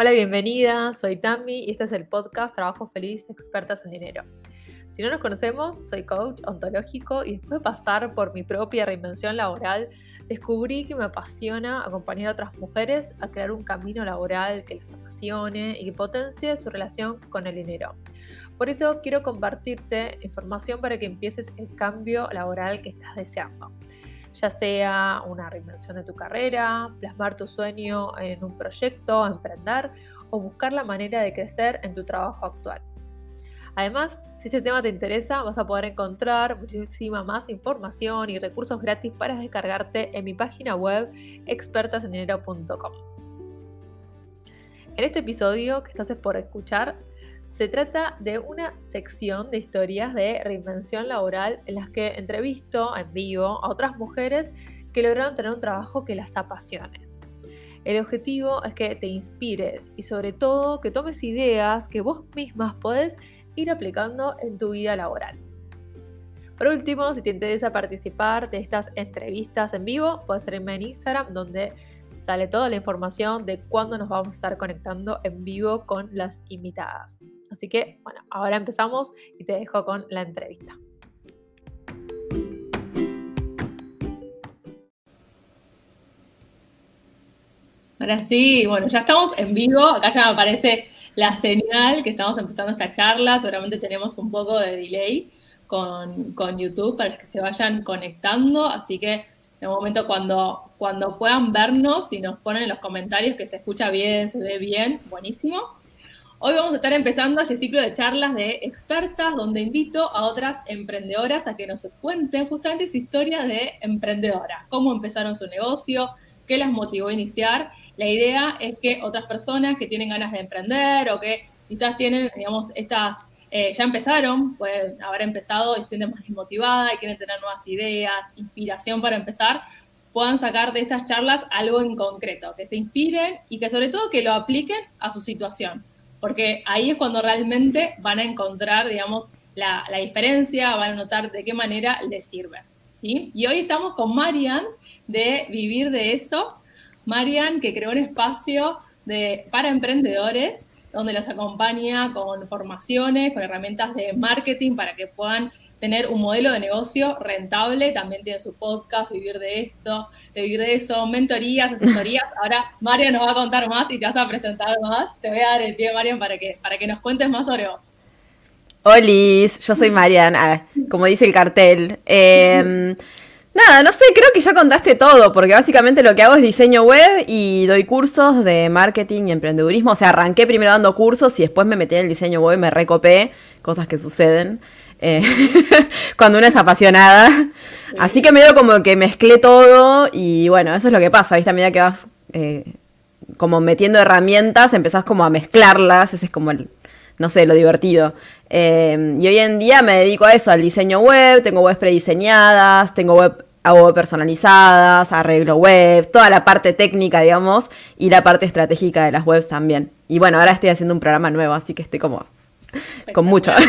Hola, bienvenida, soy Tammy y este es el podcast Trabajo Feliz, Expertas en Dinero. Si no nos conocemos, soy coach ontológico y después de pasar por mi propia reinvención laboral, descubrí que me apasiona acompañar a otras mujeres a crear un camino laboral que les apasione y que potencie su relación con el dinero. Por eso quiero compartirte información para que empieces el cambio laboral que estás deseando ya sea una reinvención de tu carrera, plasmar tu sueño en un proyecto, emprender o buscar la manera de crecer en tu trabajo actual. Además, si este tema te interesa, vas a poder encontrar muchísima más información y recursos gratis para descargarte en mi página web expertasendinero.com. En este episodio que estás por escuchar, se trata de una sección de historias de reinvención laboral en las que entrevisto en vivo a otras mujeres que lograron tener un trabajo que las apasione. El objetivo es que te inspires y sobre todo que tomes ideas que vos mismas podés ir aplicando en tu vida laboral. Por último, si te interesa participar de estas entrevistas en vivo, puedes seguirme en Instagram donde sale toda la información de cuándo nos vamos a estar conectando en vivo con las invitadas. Así que, bueno, ahora empezamos y te dejo con la entrevista. Ahora sí, bueno, ya estamos en vivo, acá ya me aparece la señal que estamos empezando esta charla, seguramente tenemos un poco de delay con, YouTube para que se vayan conectando, así que en un momento cuando, cuando puedan vernos y nos ponen en los comentarios que se escucha bien, se ve bien, buenísimo. Hoy vamos a estar empezando este ciclo de charlas de expertas donde invito a otras emprendedoras a que nos cuenten justamente su historia de emprendedora, cómo empezaron su negocio, qué las motivó a iniciar. La idea es que otras personas que tienen ganas de emprender o que quizás tienen, digamos, estas, eh, ya empezaron, pueden haber empezado y se sienten más motivadas y quieren tener nuevas ideas, inspiración para empezar, puedan sacar de estas charlas algo en concreto, que se inspiren y que sobre todo que lo apliquen a su situación porque ahí es cuando realmente van a encontrar, digamos, la, diferencia, van a notar de qué manera les sirve. ¿sí? Y hoy estamos con Marian de Vivir de Eso. Marian, que creó un espacio de, para emprendedores donde los acompaña con formaciones, con herramientas de marketing para que puedan tener un modelo de negocio rentable. También tiene su podcast, Vivir de esto, de Vivir de eso, mentorías, asesorías. Ahora Mario nos va a contar más y te vas a presentar más. Te voy a dar el pie, Marian, para que, para que nos cuentes más sobre vos. Olis, yo soy Marian, ah, como dice el cartel. Em, nada, no sé, creo que ya contaste todo, porque básicamente lo que hago es diseño web y doy cursos de marketing y emprendedurismo. O sea, arranqué primero dando cursos y después me metí en el diseño web y me recopé, cosas que suceden. Eh, cuando una es apasionada. Así que medio como que mezclé todo y bueno, eso es lo que pasa, ¿viste? A medida que vas eh, como metiendo herramientas, empezás como a mezclarlas, ese es como el, no sé, lo divertido. Eh, y hoy en día me dedico a eso, al diseño web, tengo webs prediseñadas, tengo web, hago web personalizadas, arreglo web, toda la parte técnica, digamos, y la parte estratégica de las webs también. Y bueno, ahora estoy haciendo un programa nuevo, así que estoy como con mucho.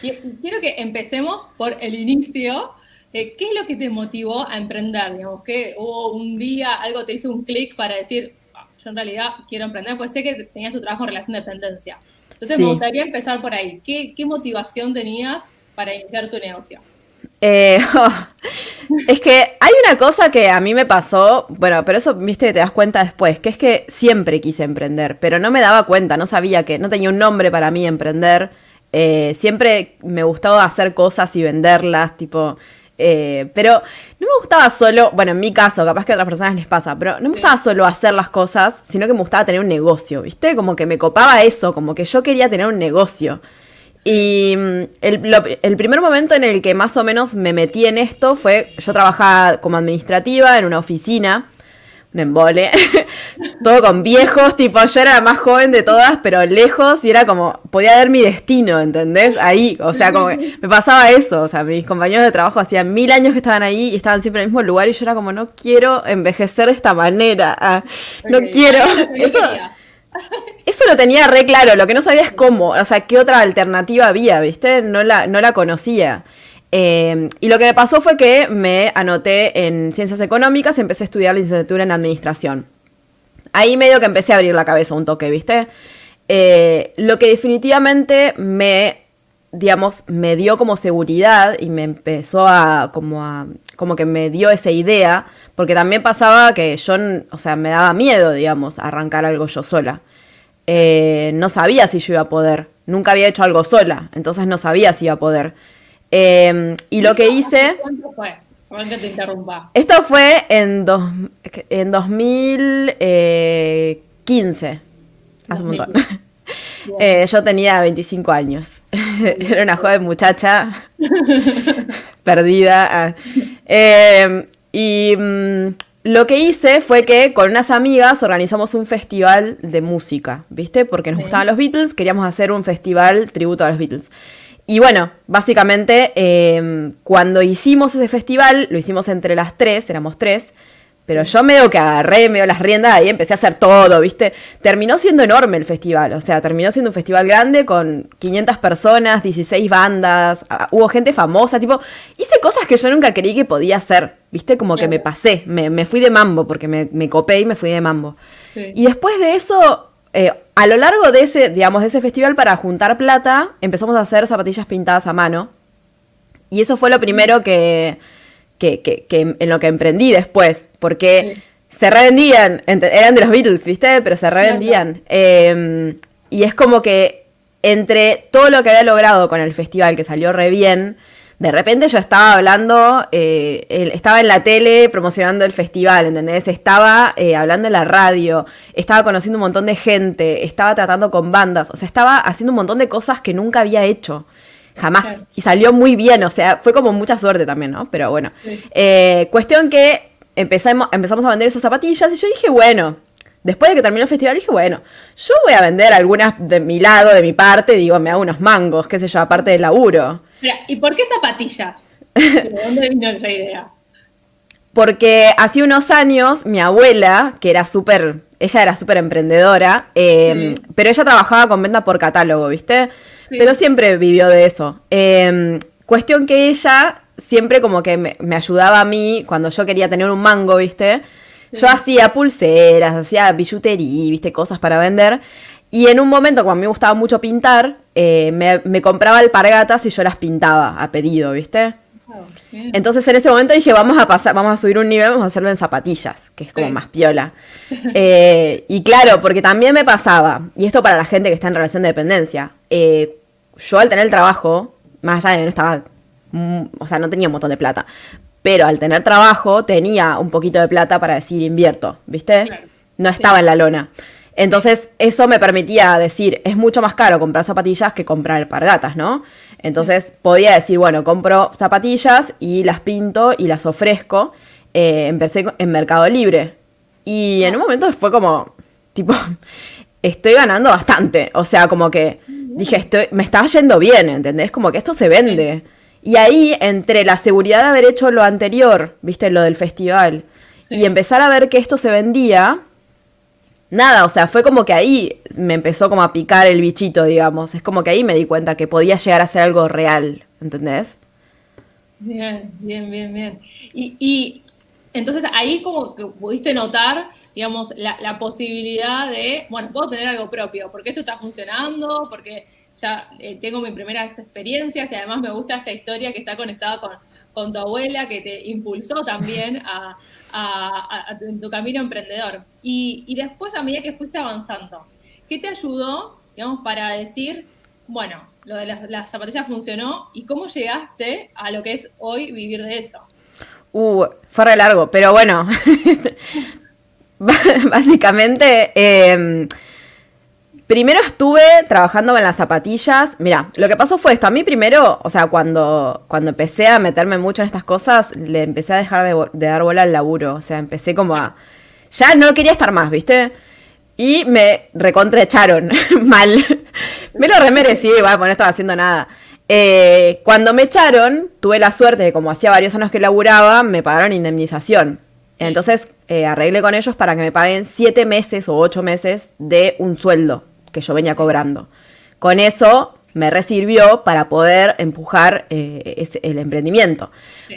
quiero que empecemos por el inicio. Eh, ¿Qué es lo que te motivó a emprender? Digamos, que hubo un día, algo te hizo un clic para decir, ah, yo en realidad quiero emprender, pues sé que tenías tu trabajo en relación de dependencia. Entonces me gustaría empezar por ahí. ¿Qué, motivación tenías para iniciar tu negocio? Eh, es que hay una cosa que a mí me pasó, bueno, pero eso, viste, te das cuenta después, que es que siempre quise emprender, pero no me daba cuenta, no sabía que, no tenía un nombre para mí emprender. Eh, siempre me gustaba hacer cosas y venderlas, tipo. Eh, pero no me gustaba solo, bueno, en mi caso, capaz que a otras personas les pasa, pero no me gustaba solo hacer las cosas, sino que me gustaba tener un negocio, ¿viste? Como que me copaba eso, como que yo quería tener un negocio. Y mm, el, el, primer momento en el que más o menos me metí en esto fue, yo trabajaba como administrativa en una oficina un embole. Todo con viejos, tipo, yo era la más joven de todas, pero lejos, y era como, podía ver mi destino, ¿entendés? Ahí, o sea, como me pasaba eso, o sea, mis compañeros de trabajo hacían mil años que estaban ahí y estaban siempre en el mismo lugar, y yo era como, no quiero envejecer de esta manera, ah, no quiero. Eso, eso lo tenía re claro, lo que no sabía es cómo, o sea, qué otra alternativa había, ¿viste? No la, no la conocía. Em, y lo que me pasó fue que me anoté en ciencias económicas y empecé a estudiar licenciatura en administración. ahí medio que empecé a abrir la cabeza un toque, ¿viste? Eh, lo que definitivamente me, digamos, me dio como seguridad y me empezó a como, que me dio esa idea, porque también pasaba que yo, o sea, me daba miedo, digamos, arrancar algo yo sola. Eh, no sabía si yo iba a poder, nunca había hecho algo sola, entonces no sabía si iba a poder. Eh, y lo que hice... ¿Cuánto fue? Que te interrumpa. Esto fue en, dos, en 2015. Hace un montón. Eh, yo tenía 25 años. Era una joven muchacha perdida. Eh, y mm, lo que hice fue que con unas amigas organizamos un festival de música, ¿viste? Porque nos gustaban los Beatles, queríamos hacer un festival tributo a los Beatles. Y bueno, básicamente eh, cuando hicimos ese festival, lo hicimos entre las tres, éramos tres, pero yo medio que agarré, medio las riendas y empecé a hacer todo, ¿viste? Terminó siendo enorme el festival, o sea, terminó siendo un festival grande con 500 personas, 16 bandas, ah, hubo gente famosa, tipo, hice cosas que yo nunca creí que podía hacer, ¿viste? Como que me pasé, me, fui de mambo, porque me, me, copé y me fui de mambo. Y después de eso, eh, a lo largo de ese, digamos, de ese festival para juntar plata, empezamos a hacer zapatillas pintadas a mano. Y eso fue lo primero que que, que, que, en lo que emprendí después, porque se revendían, eran de los Beatles, ¿viste? Pero se revendían. Em, y es como que entre todo lo que había logrado con el festival, que salió re bien, de repente yo estaba hablando, eh, estaba en la tele promocionando el festival, ¿entendés? Estaba eh, hablando en la radio, estaba conociendo un montón de gente, estaba tratando con bandas, o sea, estaba haciendo un montón de cosas que nunca había hecho. Jamás. Y salió muy bien, o sea, fue como mucha suerte también, ¿no? Pero bueno. Eh, cuestión que empezamos, empezamos a vender esas zapatillas y yo dije, bueno, después de que terminó el festival, dije, bueno, yo voy a vender algunas de mi lado, de mi parte, digo, me hago unos mangos, qué sé yo, aparte del laburo. ¿Y por qué zapatillas? ¿De dónde vino esa idea? Porque hace unos años mi abuela, que era súper, ella era súper emprendedora, eh, pero ella trabajaba con venta por catálogo, ¿viste? Pero siempre vivió de eso. Em, cuestión que ella siempre como que me, ayudaba a mí cuando yo quería tener un mango, ¿viste? Yo hacía pulseras, hacía billutería, ¿viste? Cosas para vender. Y en un momento, cuando me gustaba mucho pintar, eh, me, compraba alpargatas y yo las pintaba a pedido, ¿viste? Oh, Entonces en ese momento dije, vamos a pasar, vamos a subir un nivel, vamos a hacerlo en zapatillas, que es como más piola. Eh, y claro, porque también me pasaba, y esto para la gente que está en relación de dependencia, eh, yo al tener el trabajo, más allá de que no estaba, mm, o sea, no tenía un montón de plata, pero al tener trabajo tenía un poquito de plata para decir invierto, ¿viste? No estaba en la lona. Entonces, eso me permitía decir, es mucho más caro comprar zapatillas que comprar alpargatas, ¿no? Entonces, podía decir, bueno, compro zapatillas y las pinto y las ofrezco. Eh, empecé en Mercado Libre. Y en un momento fue como, tipo, estoy ganando bastante. O sea, como que dije, estoy, me está yendo bien, ¿entendés? Como que esto se vende. Y ahí, entre la seguridad de haber hecho lo anterior, viste, lo del festival, y empezar a ver que esto se vendía, nada, o sea, fue como que ahí me empezó como a picar el bichito, digamos. Es como que ahí me di cuenta que podía llegar a ser algo real, ¿entendés? Bien, bien, bien, bien. Y, y entonces ahí como que pudiste notar digamos, la, posibilidad de, bueno, puedo tener algo propio, porque esto está funcionando, porque ya eh, tengo mis primeras experiencias y además me gusta esta historia que está conectada con, con tu abuela, que te impulsó también a, en tu camino emprendedor. Y, y, después, a medida que fuiste avanzando, ¿qué te ayudó, digamos, para decir, bueno, lo de las, las zapatillas funcionó y cómo llegaste a lo que es hoy vivir de eso? Uh, fue largo, pero bueno, Básicamente, em, primero estuve trabajando con las zapatillas. Mira, lo que pasó fue esto. A mí primero, o sea, cuando, cuando empecé a meterme mucho en estas cosas, le empecé a dejar de, dar bola al laburo. O sea, empecé como a... Ya no quería estar más, ¿viste? Y me recontrecharon mal. me lo remerecí, porque no estaba haciendo nada. Eh, cuando me echaron, tuve la suerte de, como hacía varios años que laburaba, me pagaron indemnización. Entonces eh, arreglé con ellos para que me paguen siete meses o ocho meses de un sueldo que yo venía cobrando. Con eso me resirvió para poder empujar eh, el emprendimiento.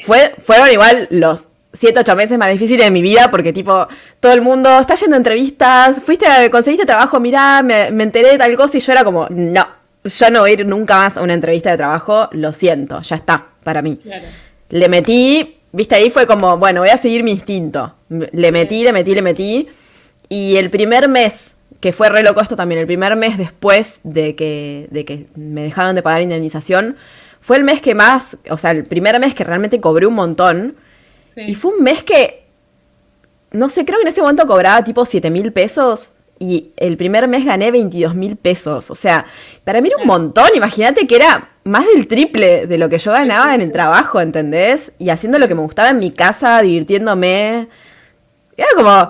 Fue, fueron igual los siete, ocho meses más difíciles de mi vida porque tipo, todo el mundo está yendo a entrevistas, fuiste, conseguiste trabajo, mirá, me, enteré de tal cosa y yo era como, no, yo no voy a ir nunca más a una entrevista de trabajo, lo siento, ya está, para mí. Le metí, viste, ahí fue como, bueno, voy a seguir mi instinto. Le metí, le metí, le metí. Y el primer mes, que fue re loco esto también, el primer mes después de que, de que me dejaron de pagar indemnización, fue el mes que más, o sea, el primer mes que realmente cobré un montón. Y fue un mes que, no sé, creo que en ese momento cobraba tipo 7 mil pesos. Y el primer mes gané 22 mil pesos. O sea, para mí era un montón. Imagínate que era más del triple de lo que yo ganaba en el trabajo, ¿entendés? Y haciendo lo que me gustaba en mi casa, divirtiéndome. Era como,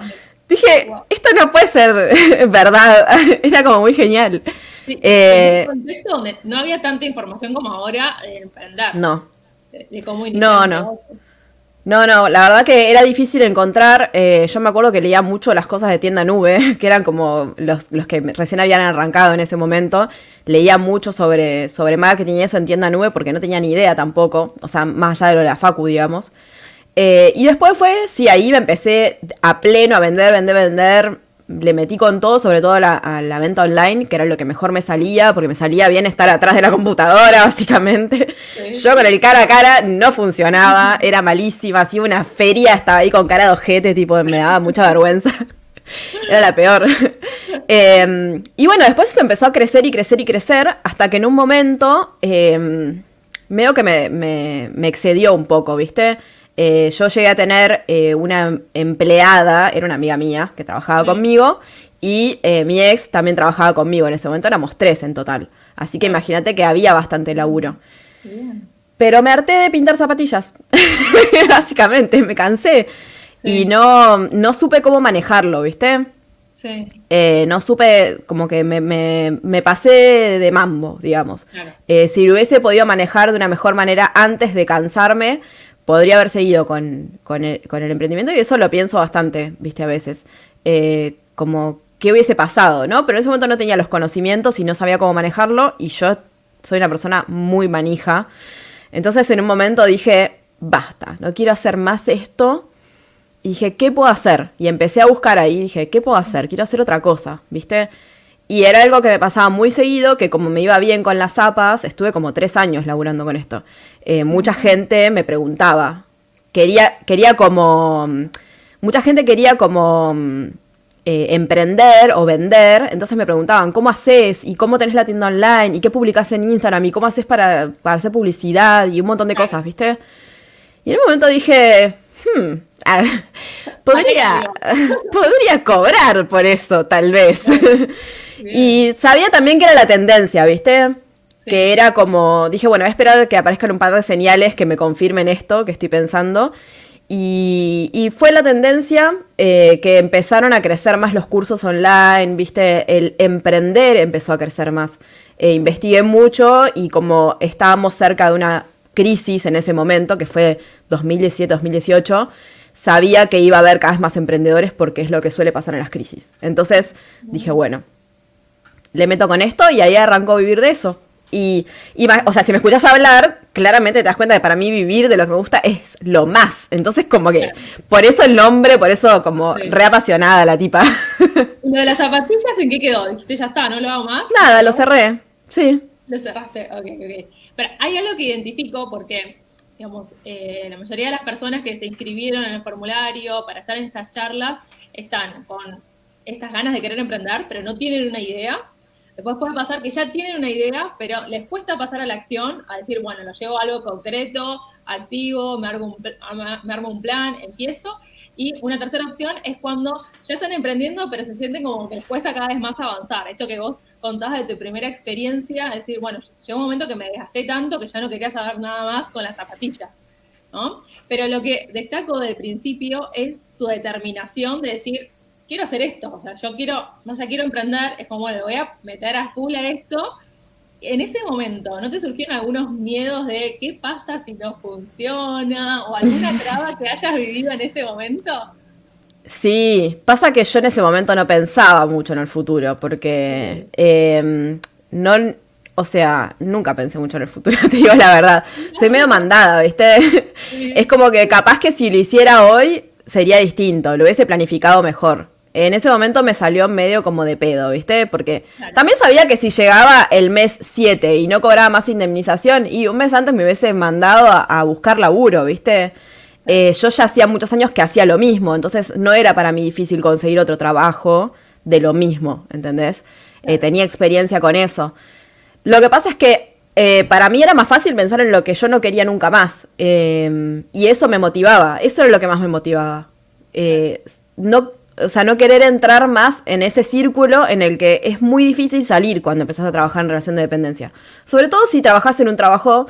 dije, esto no puede ser verdad. Era como muy genial. Sí, eh, en un contexto donde no había tanta información como ahora de emprender. No. De, cómo No, no. No, no, la verdad que era difícil encontrar. Eh, yo me acuerdo que leía mucho las cosas de tienda nube, que eran como los, que recién habían arrancado en ese momento. Leía mucho sobre, sobre marketing y eso en tienda nube porque no tenía ni idea tampoco, o sea, más allá de lo de la Facu, digamos. Eh, y después fue, sí, ahí me empecé a pleno a vender, vender, vender le metí con todo, sobre todo a la, venta online, que era lo que mejor me salía, porque me salía bien estar atrás de la computadora, básicamente. Yo con el cara a cara no funcionaba, era malísima, hacía una feria, estaba ahí con cara de ojete, tipo, me daba mucha vergüenza. Era la peor. Em, y bueno, después se empezó a crecer y crecer y crecer, hasta que en un momento, eh, medio que me, me excedió un poco, ¿viste? Eh, yo llegué a tener eh, una empleada, era una amiga mía que trabajaba conmigo, y eh, mi ex también trabajaba conmigo. En ese momento éramos tres en total. Así que imagínate que había bastante laburo. Pero me harté de pintar zapatillas. Básicamente, me cansé. Y no, no supe cómo manejarlo, ¿viste? Sí. no supe, como que me, pasé de mambo, digamos. si lo hubiese podido manejar de una mejor manera antes de cansarme, podría haber seguido con, el, emprendimiento y eso lo pienso bastante, viste, a veces. Eh, como, ¿qué hubiese pasado, no? Pero en ese momento no tenía los conocimientos y no sabía cómo manejarlo y yo soy una persona muy manija. Entonces en un momento dije, basta, no quiero hacer más esto. Y dije, ¿qué puedo hacer? Y empecé a buscar ahí, dije, ¿qué puedo hacer? Quiero hacer otra cosa, ¿viste? Y era algo que me pasaba muy seguido, que como me iba bien con las zapas, estuve como tres años laburando con esto. Eh, mucha gente me preguntaba, quería, quería como, mucha gente quería como eh, emprender o vender, entonces me preguntaban, ¿cómo haces? ¿Y cómo tenés la tienda online? ¿Y qué publicas en Instagram? ¿Y cómo haces para, para hacer publicidad? Y un montón de cosas, ¿viste? Y en un momento dije, hmm, podría, podría cobrar por eso, tal vez. Y sabía también que era la tendencia, ¿viste? Que era como, dije, bueno, voy a esperar que aparezcan un par de señales que me confirmen esto que estoy pensando. Y, fue la tendencia eh, que empezaron a crecer más los cursos online, viste, el emprender empezó a crecer más. Eh, investigué mucho y como estábamos cerca de una crisis en ese momento, que fue 2017-2018, sabía que iba a haber cada vez más emprendedores porque es lo que suele pasar en las crisis. Entonces dije, bueno, le meto con esto y ahí arrancó a vivir de eso. Y, o sea, si me escuchas hablar, claramente te das cuenta que para mí vivir de lo que me gusta es lo más. Entonces, como que, por eso el nombre, por eso como reapasionada la tipa. ¿Lo de las zapatillas en qué quedó? Dijiste, ya está, no lo hago más. Nada, lo cerré, sí. Lo cerraste, ok, ok. Pero hay algo que identifico porque, digamos, eh, la mayoría de las personas que se inscribieron en el formulario para estar en estas charlas están con estas ganas de querer emprender, pero no tienen una idea Después puede pasar que ya tienen una idea, pero les cuesta pasar a la acción, a decir, bueno, lo llevo a algo concreto, activo, me armo, un, me armo un plan, empiezo. Y una tercera opción es cuando ya están emprendiendo, pero se sienten como que les cuesta cada vez más avanzar. Esto que vos contás de tu primera experiencia, es decir, bueno, llegó un momento que me desgasté tanto que ya no quería saber nada más con las zapatillas. ¿no? Pero lo que destaco del principio es tu determinación de decir, quiero hacer esto, o sea, yo quiero, no sé, quiero emprender, es como, le voy a meter a full a esto. En ese momento, ¿no te surgieron algunos miedos de qué pasa si no funciona o alguna traba que hayas vivido en ese momento? Sí, pasa que yo en ese momento no pensaba mucho en el futuro, porque em, no, o sea, nunca pensé mucho en el futuro, te digo la verdad. Soy medio mandada, ¿viste? Es como que capaz que si lo hiciera hoy sería distinto, lo hubiese planificado mejor. En ese momento me salió medio como de pedo, ¿viste? Porque también sabía que si llegaba el mes 7 y no cobraba más indemnización, y un mes antes me hubiese mandado a, buscar laburo, ¿viste? Eh, yo ya hacía muchos años que hacía lo mismo, entonces no era para mí difícil conseguir otro trabajo de lo mismo, ¿entendés? Eh, tenía experiencia con eso. Lo que pasa es que eh, para mí era más fácil pensar en lo que yo no quería nunca más. Y eso me motivaba, eso era lo que más me motivaba. No, o sea, no querer entrar más en ese círculo en el que es muy difícil salir cuando empezás a trabajar en relación de dependencia. Sobre todo si trabajas en un trabajo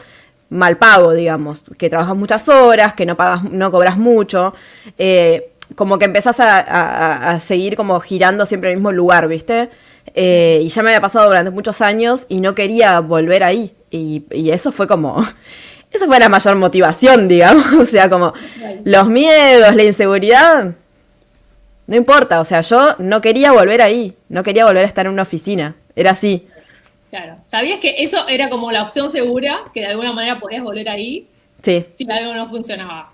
mal pago, digamos, que trabajas muchas horas, que no pagas, no cobras mucho, eh, como que empezás a, a, seguir como girando siempre en el mismo lugar, ¿viste? Eh, y ya me había pasado durante muchos años y no quería volver ahí. Y, eso fue como. Esa fue la mayor motivación, digamos. O sea, como los miedos, la inseguridad. No importa, o sea, yo no quería volver ahí. No quería volver a estar en una oficina. Era así. Claro. ¿Sabías que eso era como la opción segura? Que de alguna manera podías volver ahí. Sí. Si algo no funcionaba.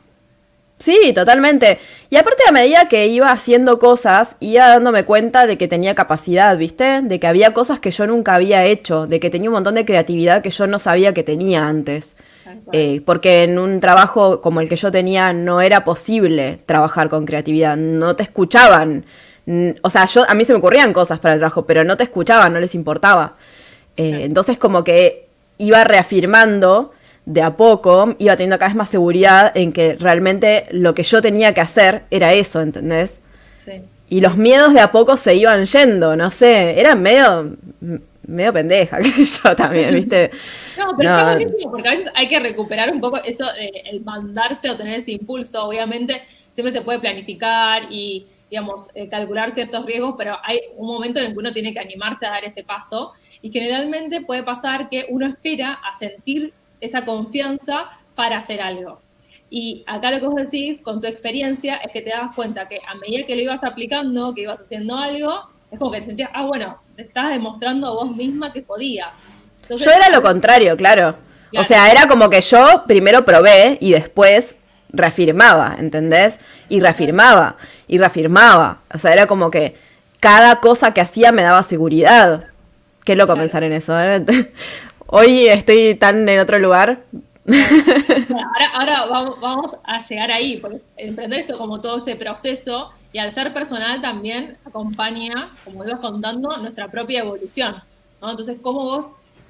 Sí, totalmente. Y aparte a medida que iba haciendo cosas, iba dándome cuenta de que tenía capacidad, ¿viste? De que había cosas que yo nunca había hecho, de que tenía un montón de creatividad que yo no sabía que tenía antes. Eh, porque en un trabajo como el que yo tenía no era posible trabajar con creatividad, no te escuchaban. O sea, yo, a mí se me ocurrían cosas para el trabajo, pero no te escuchaban, no les importaba. Eh, entonces como que iba reafirmando de a poco iba teniendo cada vez más seguridad en que realmente lo que yo tenía que hacer era eso, ¿entendés? Sí. Y los miedos de a poco se iban yendo, no sé, eran medio medio pendeja, que yo también, ¿viste? No, pero está buenísimo, porque a veces hay que recuperar un poco eso, el mandarse o tener ese impulso. Obviamente, siempre se puede planificar y, digamos, eh, calcular ciertos riesgos, pero hay un momento en el que uno tiene que animarse a dar ese paso. Y generalmente puede pasar que uno espera a sentir esa confianza para hacer algo. Y acá lo que vos decís con tu experiencia es que te das cuenta que a medida que lo ibas aplicando, que ibas haciendo algo, es como que te sentías, ah, bueno, te estás demostrando vos misma que podías. yo era lo contrario, claro. O sea, era como que yo primero probé y después reafirmaba, ¿entendés? Y reafirmaba, y reafirmaba. O sea, era como que cada cosa que hacía me daba seguridad. Qué loco pensar en eso. ¿eh? Hoy estoy tan en otro lugar. ahora, vamos, a llegar ahí, porque emprender esto como todo este proceso y al ser personal también acompaña, como ibas contando, nuestra propia evolución. Entonces, ¿cómo vos,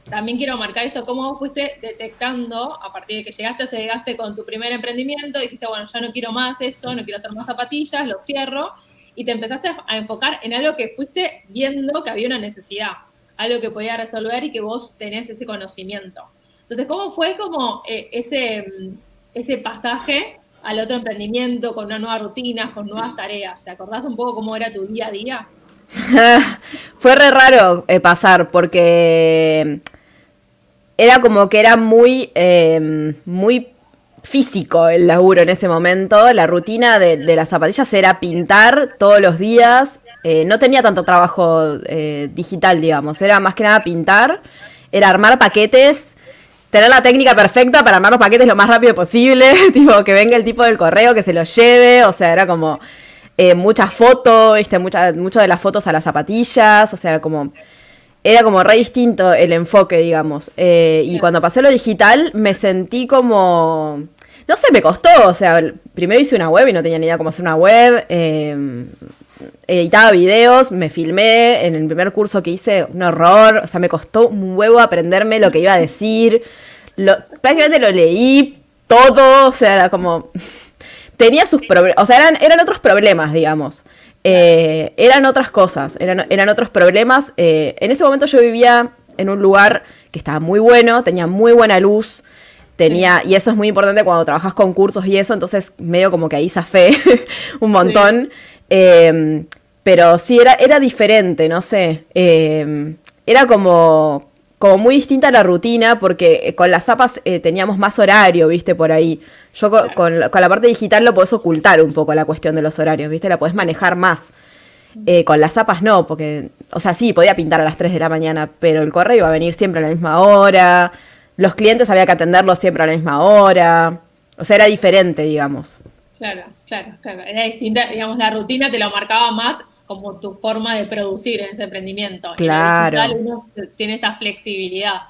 también quiero marcar esto, cómo vos fuiste detectando a partir de que llegaste a llegaste con tu primer emprendimiento, dijiste, bueno, ya no quiero más esto, no quiero hacer más zapatillas, lo cierro, y te empezaste a enfocar en algo que fuiste viendo que había una necesidad algo que podía resolver y que vos tenés ese conocimiento. Entonces, ¿cómo fue como eh, ese, mm, ese pasaje al otro emprendimiento con una nueva rutina, con nuevas tareas? ¿Te acordás un poco cómo era tu día a día? fue re raro eh, pasar porque era como que era muy, eh, muy físico el laburo en ese momento. La rutina de, las zapatillas era pintar todos los días. Eh, no tenía tanto trabajo eh, digital, digamos. Era más que nada pintar. Era armar paquetes. Tener la técnica perfecta para armar los paquetes lo más rápido posible. tipo, que venga el tipo del correo, que se los lleve. O sea, era como eh, muchas fotos, ¿viste? Mucha, mucho de las fotos a las zapatillas. O sea, como era como re distinto el enfoque, digamos. y cuando pasé lo digital, me sentí como no sé, me costó, o sea, primero hice una web y no tenía ni idea cómo hacer una web. Em, editaba videos, me filmé en el primer curso que hice, un horror, o sea, me costó un huevo aprenderme lo que iba a decir. prácticamente lo leí todo, o sea, era como... Tenía sus problemas, o sea, eran, eran otros problemas, digamos. Eh, eran otras cosas, eran, eran otros problemas. Eh, en ese momento yo vivía en un lugar que estaba muy bueno, tenía muy buena luz, tenía, y eso es muy importante cuando trabajas con cursos y eso, entonces medio como que ahí fe un montón. Em, pero sí, era, era diferente, no sé. Em, era como, como muy distinta la rutina porque con las zapas eh, teníamos más horario, viste, por ahí. Yo con, la parte digital lo podés ocultar un poco la cuestión de los horarios, viste, la podés manejar más. Eh, con las zapas no, porque, o sea, sí, podía pintar a las 3 de la mañana, pero el correo iba a venir siempre a la misma hora, los clientes había que atenderlos siempre a la misma hora, o sea, era diferente, digamos. Claro, claro, claro, era distinta, digamos, la rutina te lo marcaba más como tu forma de producir en ese emprendimiento. Claro. uno tiene esa flexibilidad.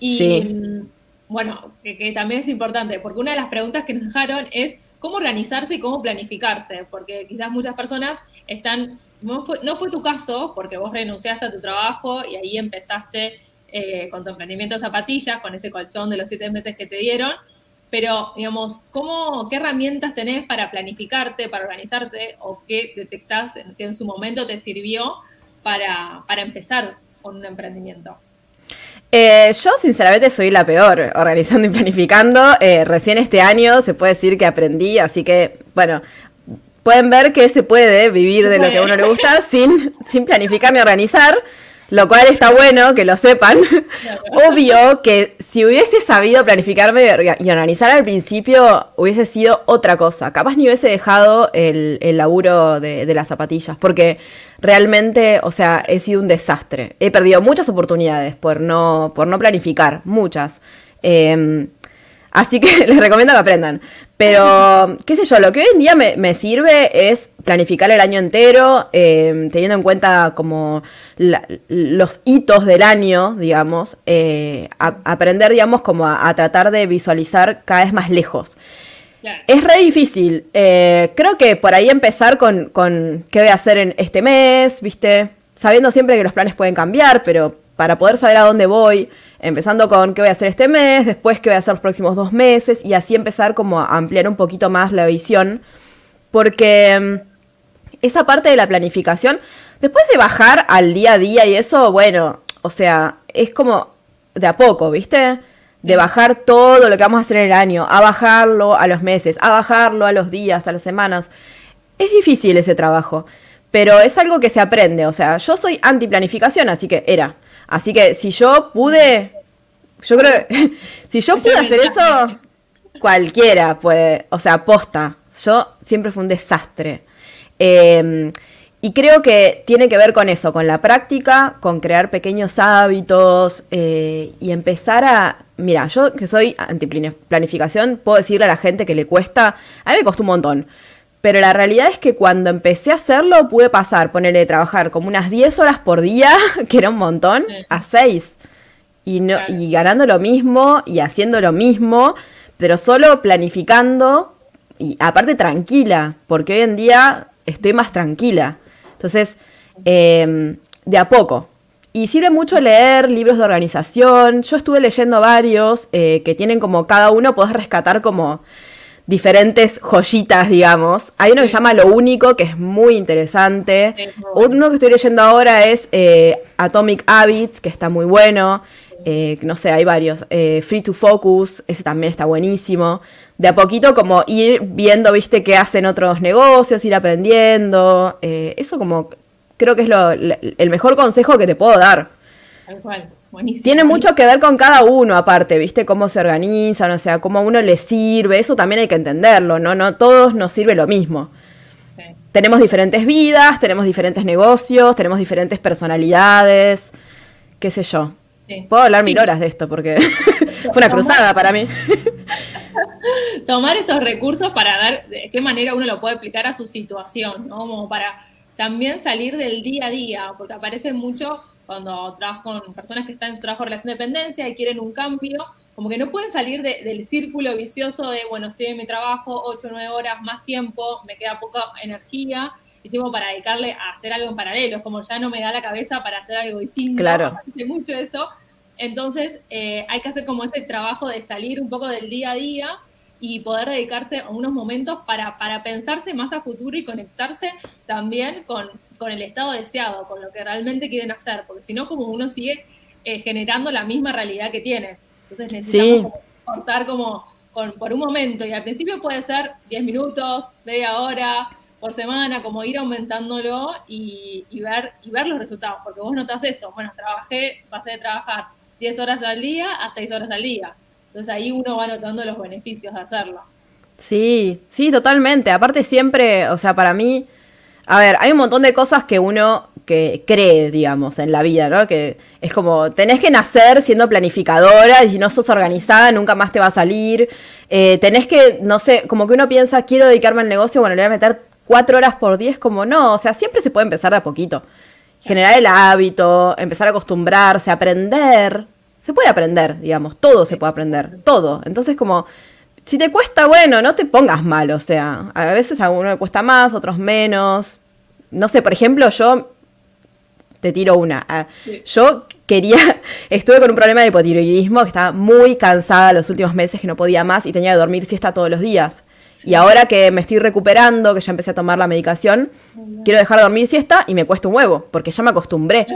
Y mm, bueno, que, también es importante, porque una de las preguntas que nos dejaron es cómo organizarse y cómo planificarse, porque quizás muchas personas están, no fue, no fue tu caso, porque vos renunciaste a tu trabajo y ahí empezaste eh, con tu emprendimiento de zapatillas, con ese colchón de los siete meses que te dieron, pero, digamos, ¿cómo, ¿qué herramientas tenés para planificarte, para organizarte, o qué detectás que en su momento te sirvió para, para empezar con un emprendimiento? Eh, yo sinceramente soy la peor organizando y planificando. Eh, recién este año se puede decir que aprendí, así que bueno, pueden ver que se puede vivir de lo que a uno le gusta sin, sin planificar ni organizar. Lo cual está bueno que lo sepan. Obvio que si hubiese sabido planificarme y organizar al principio, hubiese sido otra cosa. Capaz ni hubiese dejado el, laburo de, las zapatillas, porque realmente, o sea, he sido un desastre. He perdido muchas oportunidades por no, por no planificar, muchas. Em, Así que les recomiendo que aprendan. Pero, qué sé yo, lo que hoy en día me, sirve es planificar el año entero, eh, teniendo en cuenta como los hitos del año, digamos, eh, aprender, digamos, como a, tratar de visualizar cada vez más lejos. Es re difícil. Eh, creo que por ahí empezar con, con qué voy a hacer en este mes, ¿viste? Sabiendo siempre que los planes pueden cambiar, pero para poder saber a dónde voy, empezando con qué voy a hacer este mes, después qué voy a hacer los próximos dos meses y así empezar como a ampliar un poquito más la visión, porque mm, esa parte de la planificación, después de bajar al día a día y eso, bueno, o sea, es como de a poco, ¿viste? De bajar todo lo que vamos a hacer en el año, a bajarlo a los meses, a bajarlo a los días, a las semanas. Es difícil ese trabajo, pero es algo que se aprende, o sea, yo soy anti planificación, así que era Así que si yo pude, yo creo que si yo pude hacer eso, cualquiera puede, o sea, posta. Yo siempre fui un desastre. Em, y creo que tiene que ver con eso, con la práctica, con crear pequeños hábitos eh, y empezar a... Mira, yo que soy anti-planificación, puedo decirle a la gente que le cuesta, a mí me costó un montón, pero la realidad es que cuando empecé a hacerlo pude pasar, ponerle trabajar como unas 10 horas por día, que era un montón, a 6. Y, no, y ganando lo mismo y haciendo lo mismo, pero solo planificando y aparte tranquila, porque hoy en día estoy más tranquila. Entonces, em, de a poco. Y sirve mucho leer libros de organización. Yo estuve leyendo varios eh, que tienen como cada uno, podés rescatar como diferentes joyitas, digamos. Hay uno que se llama Lo Único, que es muy interesante. Uno que estoy leyendo ahora es eh, Atomic Habits, que está muy bueno. Eh, no sé, hay varios. Eh, Free to Focus, ese también está buenísimo. De a poquito como ir viendo, viste, qué hacen otros negocios, ir aprendiendo. eso como creo que es lo, el mejor consejo que te puedo dar. Tal cual. Tiene mucho que ver con cada uno, aparte, ¿viste? Cómo se organizan, o sea, cómo a uno le sirve. Eso también hay que entenderlo, ¿no? No todos nos sirve lo mismo. Tenemos diferentes vidas, tenemos diferentes negocios, tenemos diferentes personalidades, qué sé yo. Puedo hablar mil horas de esto porque fue una cruzada para mí. Tomar esos recursos para ver de qué manera uno lo puede aplicar a su situación, ¿no? Como para también salir del día a día, porque aparece mucho cuando trabajo con personas que están en su trabajo de relación de dependencia y quieren un cambio, como que no pueden salir del círculo vicioso de, bueno, estoy en mi trabajo 8 o 9 horas más tiempo, me queda poca energía y tengo para dedicarle a hacer algo en paralelo, como ya no me da la cabeza para hacer algo distinto, claro. mucho eso. Entonces eh, hay que hacer como ese trabajo de salir un poco del día a día y poder dedicarse a unos momentos para, para pensarse más a futuro y conectarse también con con el estado deseado, con lo que realmente quieren hacer, porque si no, como uno sigue eh, generando la misma realidad que tiene. Entonces necesitamos cortar como por un momento, y al principio puede ser 10 minutos, media hora por semana, como ir aumentándolo y, ver, y ver los resultados, porque vos notas eso, bueno, trabajé, pasé de trabajar 10 horas al día a 6 horas al día. Entonces ahí uno va notando los beneficios de hacerlo. Sí, sí, totalmente. Aparte siempre, o sea, para mí A ver, hay un montón de cosas que uno que cree, digamos, en la vida, ¿no? Que es como, tenés que nacer siendo planificadora y si no sos organizada nunca más te va a salir. Eh, tenés que, no sé, como que uno piensa, quiero dedicarme al negocio, bueno, le voy a meter cuatro horas por diez, como no, o sea, siempre se puede empezar de a poquito. Generar el hábito, empezar a acostumbrarse, aprender. Se puede aprender, digamos, todo se puede aprender, todo. Entonces como si te cuesta, bueno, no te pongas mal, o sea, a veces a uno le cuesta más, otros menos. No sé, por ejemplo, yo te tiro una. Ah, yo quería, estuve con un problema de hipotiroidismo, que estaba muy cansada los últimos meses, que no podía más y tenía que dormir siesta todos los días. Y ahora que me estoy recuperando, que ya empecé a tomar la medicación, quiero dejar de dormir siesta y me cuesta un huevo, porque ya me acostumbré.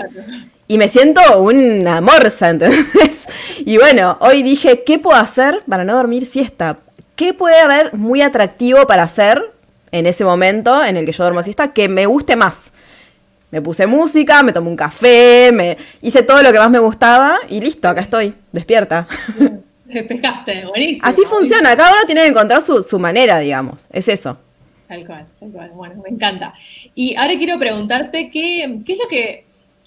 Y me siento una morsa, ¿entendés? Y bueno, hoy dije, ¿qué puedo hacer para no dormir siesta? ¿Qué puede haber muy atractivo para hacer en ese momento en el que yo duermo siesta que me guste más? Me puse música, me tomé un café, me hice todo lo que más me gustaba y listo, acá estoy, despierta. Despejaste, buenísimo. Así funciona, cada uno tiene que encontrar su, manera, digamos, es eso. Tal cual, tal cual. Bueno, me encanta. Y ahora quiero preguntarte qué, qué es lo que,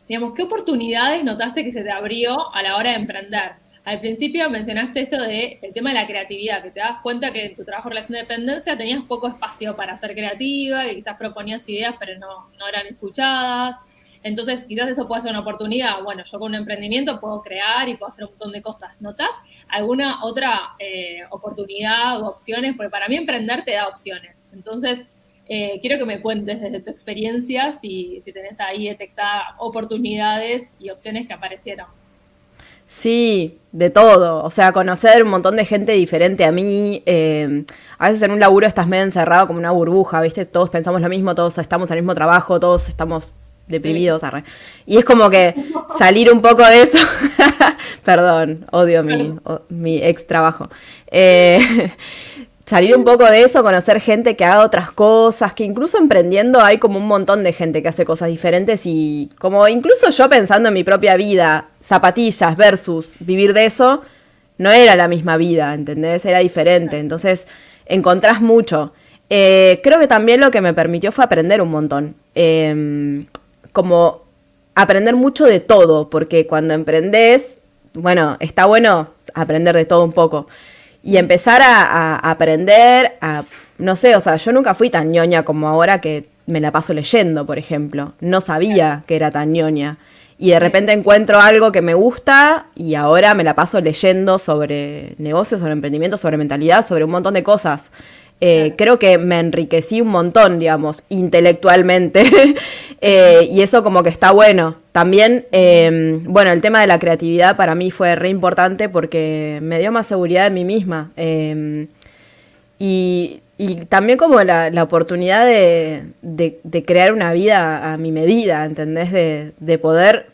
digamos, qué oportunidades notaste que se te abrió a la hora de emprender. Al principio mencionaste esto de el tema de la creatividad, que te das cuenta que en tu trabajo de relación de dependencia tenías poco espacio para ser creativa, que quizás proponías ideas pero no, no eran escuchadas. Entonces, quizás eso puede ser una oportunidad. Bueno, yo con un emprendimiento puedo crear y puedo hacer un montón de cosas. ¿Notas alguna otra eh, oportunidad o opciones? Porque para mí emprender te da opciones. Entonces, eh, quiero que me cuentes desde tu experiencia si, si tenés ahí detectadas oportunidades y opciones que aparecieron. Sí, de todo. O sea, conocer un montón de gente diferente a mí. Eh, a veces en un laburo estás medio encerrado como una burbuja, ¿viste? Todos pensamos lo mismo, todos estamos en el mismo trabajo, todos estamos deprimidos. Y es como que salir un poco de eso. Perdón, odio mi, mi ex trabajo. Eh, salir un poco de eso, conocer gente que haga otras cosas, que incluso emprendiendo hay como un montón de gente que hace cosas diferentes y como incluso yo pensando en mi propia vida, zapatillas versus vivir de eso, no era la misma vida, ¿entendés? Era diferente, entonces encontrás mucho. Eh, creo que también lo que me permitió fue aprender un montón, em, como aprender mucho de todo, porque cuando emprendés, bueno, está bueno aprender de todo un poco y empezar a, aprender, a, no sé, o sea, yo nunca fui tan ñoña como ahora que me la paso leyendo, por ejemplo. No sabía que era tan ñoña. Y de repente encuentro algo que me gusta y ahora me la paso leyendo sobre negocios, sobre emprendimiento, sobre mentalidad, sobre un montón de cosas. Eh, creo que me enriquecí un montón, digamos, intelectualmente. Eh, y eso como que está bueno. También, em, bueno, el tema de la creatividad para mí fue re importante porque me dio más seguridad en mí misma. Em, y, también como la, oportunidad de, crear una vida a mi medida, ¿entendés? De, poder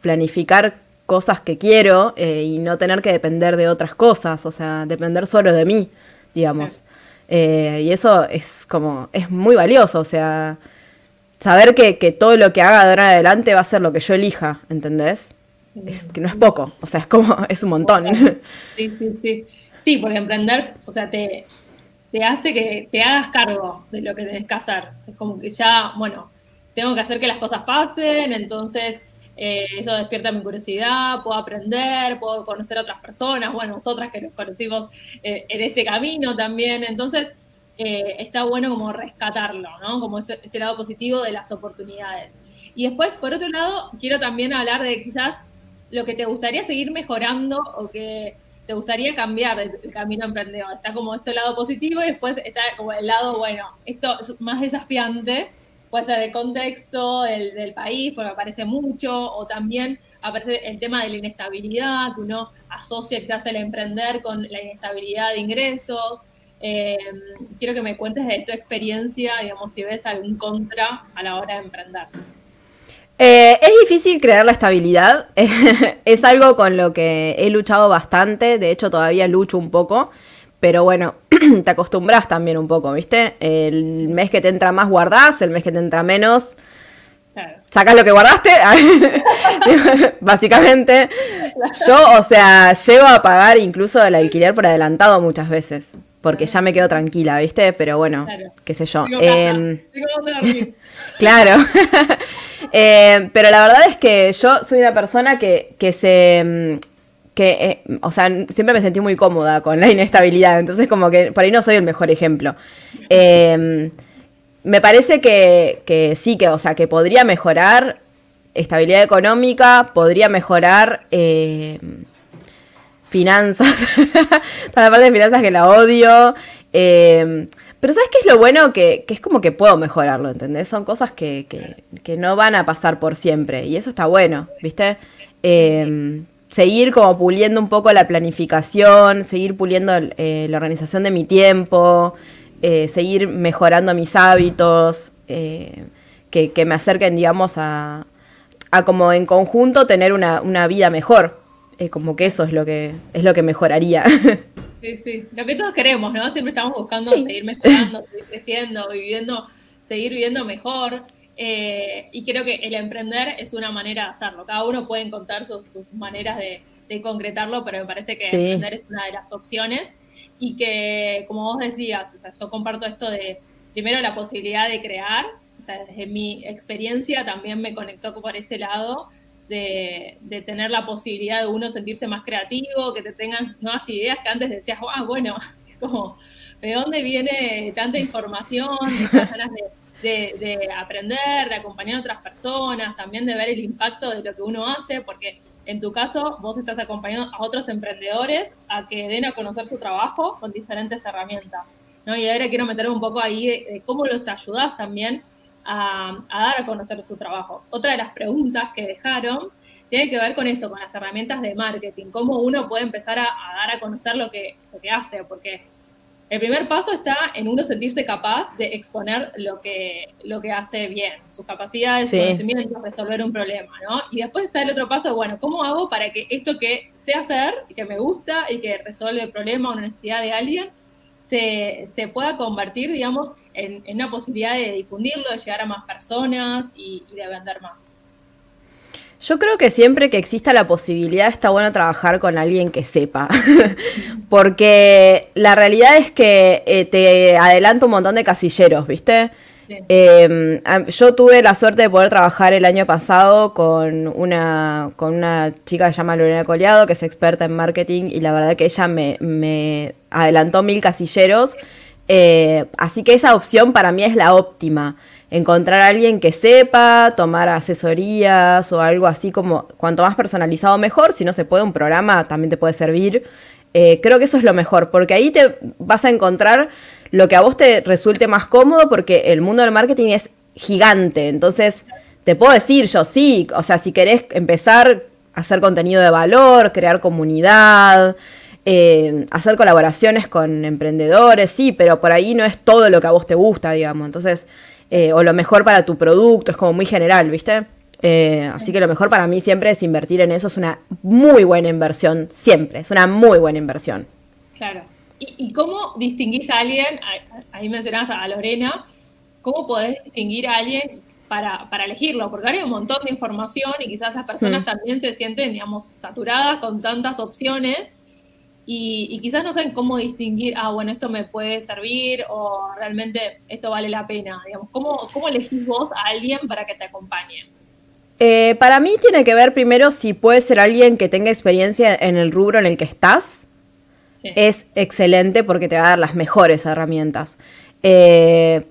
planificar cosas que quiero eh, y no tener que depender de otras cosas, o sea, depender solo de mí, digamos. Eh, y eso es como, es muy valioso, o sea, saber que, todo lo que haga de ahora en adelante va a ser lo que yo elija, ¿entendés? Es que no es poco, o sea, es como, es un montón. Sí, sí, sí. Sí, porque emprender, o sea, te, te hace que te hagas cargo de lo que tenés que hacer. Es como que ya, bueno, tengo que hacer que las cosas pasen, entonces eh, eso despierta mi curiosidad, puedo aprender, puedo conocer a otras personas, bueno, nosotras que nos conocimos eh, en este camino también, entonces eh, está bueno como rescatarlo, ¿no? Como este, este, lado positivo de las oportunidades. Y después, por otro lado, quiero también hablar de quizás lo que te gustaría seguir mejorando o que te gustaría cambiar del camino emprendedor. Está como este lado positivo y después está como el lado, bueno, esto es más desafiante, puede ser el contexto del, país, porque aparece mucho, o también aparece el tema de la inestabilidad, que uno asocia que hace el emprender con la inestabilidad de ingresos. Eh, quiero que me cuentes de tu experiencia, digamos, si ves algún contra a la hora de emprender. Eh, es difícil crear la estabilidad, es algo con lo que he luchado bastante, de hecho todavía lucho un poco. Pero bueno, te acostumbras también un poco, ¿viste? El mes que te entra más guardás, el mes que te entra menos sacas lo que guardaste. Básicamente, yo, o sea, llego a pagar incluso el alquiler por adelantado muchas veces. porque ya me quedo tranquila, ¿viste? Pero bueno, qué sé yo. Em, claro. Eh, pero la verdad es que yo soy una persona que, que se em, que, eh, o sea, siempre me sentí muy cómoda con la inestabilidad, entonces como que por ahí no soy el mejor ejemplo. Em, me parece que, sí, que, o sea, que podría mejorar estabilidad económica, podría mejorar eh, finanzas, para la parte de finanzas que la odio. Eh, pero ¿sabes qué es lo bueno? Que, es como que puedo mejorarlo, ¿entendés? Son cosas que, no van a pasar por siempre. Y eso está bueno, ¿viste? Seguir como puliendo un poco la planificación, seguir puliendo eh, la organización de mi tiempo, eh, seguir mejorando mis hábitos, eh, que, que, me acerquen, digamos, a, a como en conjunto tener una, una vida mejor. como que eso es lo que, es lo que mejoraría. Sí, sí, lo que todos queremos, ¿no? Siempre estamos buscando seguir mejorando, seguir creciendo, viviendo, seguir viviendo mejor. Eh, y creo que el emprender es una manera de hacerlo. Cada uno puede encontrar sus, maneras de, concretarlo, pero me parece que emprender es una de las opciones. Y que, como vos decías, o sea, yo comparto esto de, primero, la posibilidad de crear. O sea, desde mi experiencia también me conectó por ese lado. De, tener la posibilidad de uno sentirse más creativo, que te tengan nuevas ideas que antes decías, ah, bueno, como, ¿de dónde viene tanta información? Estas ganas de, de, aprender, de acompañar a otras personas, también de ver el impacto de lo que uno hace, porque en tu caso vos estás acompañando a otros emprendedores a que den a conocer su trabajo con diferentes herramientas. ¿no? Y ahora quiero meter un poco ahí de, cómo los ayudás también a, dar a conocer su trabajo. Otra de las preguntas que dejaron tiene que ver con eso, con las herramientas de marketing, cómo uno puede empezar a, a dar a conocer lo que, lo que hace, porque el primer paso está en uno sentirse capaz de exponer lo que, lo que hace bien, sus capacidades, sus conocimientos, resolver un problema, ¿no? Y después está el otro paso, bueno, ¿cómo hago para que esto que sé hacer, que me gusta y que resuelve el problema o una necesidad de alguien, se, pueda convertir, digamos, en, una posibilidad de difundirlo, de llegar a más personas y de vender más? Yo creo que siempre que exista la posibilidad está bueno trabajar con alguien que sepa, porque la realidad es que eh, te adelanta un montón de casilleros, ¿viste? Em, yo tuve la suerte de poder trabajar el año pasado con una, con una chica que se llama Lorena Coleado, que es experta en marketing, y la verdad que ella me, me adelantó mil casilleros. Eh, así que esa opción para mí es la óptima encontrar a alguien que sepa, tomar asesorías o algo así como cuanto más personalizado mejor, si no se puede un programa también te puede servir. Eh, creo que eso es lo mejor, porque ahí te vas a encontrar lo que a vos te resulte más cómodo, porque el mundo del marketing es gigante, entonces te puedo decir yo sí, o sea, si querés empezar a hacer contenido de valor, crear comunidad, eh, hacer colaboraciones con emprendedores, sí, pero por ahí no es todo lo que a vos te gusta, digamos. Entonces, eh, o lo mejor para tu producto, es como muy general, ¿viste? Eh, así que lo mejor para mí siempre es invertir en eso, es una muy buena inversión, siempre, es una muy buena inversión. Claro. ¿Y, cómo distinguís a alguien, ahí mencionabas a Lorena, cómo podés distinguir a alguien para, para elegirlo? Porque hay un montón de información y quizás las personas mm. también se sienten, digamos, saturadas con tantas opciones y, quizás no saben cómo distinguir, ah, bueno, esto me puede servir o realmente esto vale la pena. Digamos, ¿cómo, cómo elegís vos a alguien para que te acompañe? Eh, para mí tiene que ver primero si puede ser alguien que tenga experiencia en el rubro en el que estás. Es excelente porque te va a dar las mejores herramientas. Eh,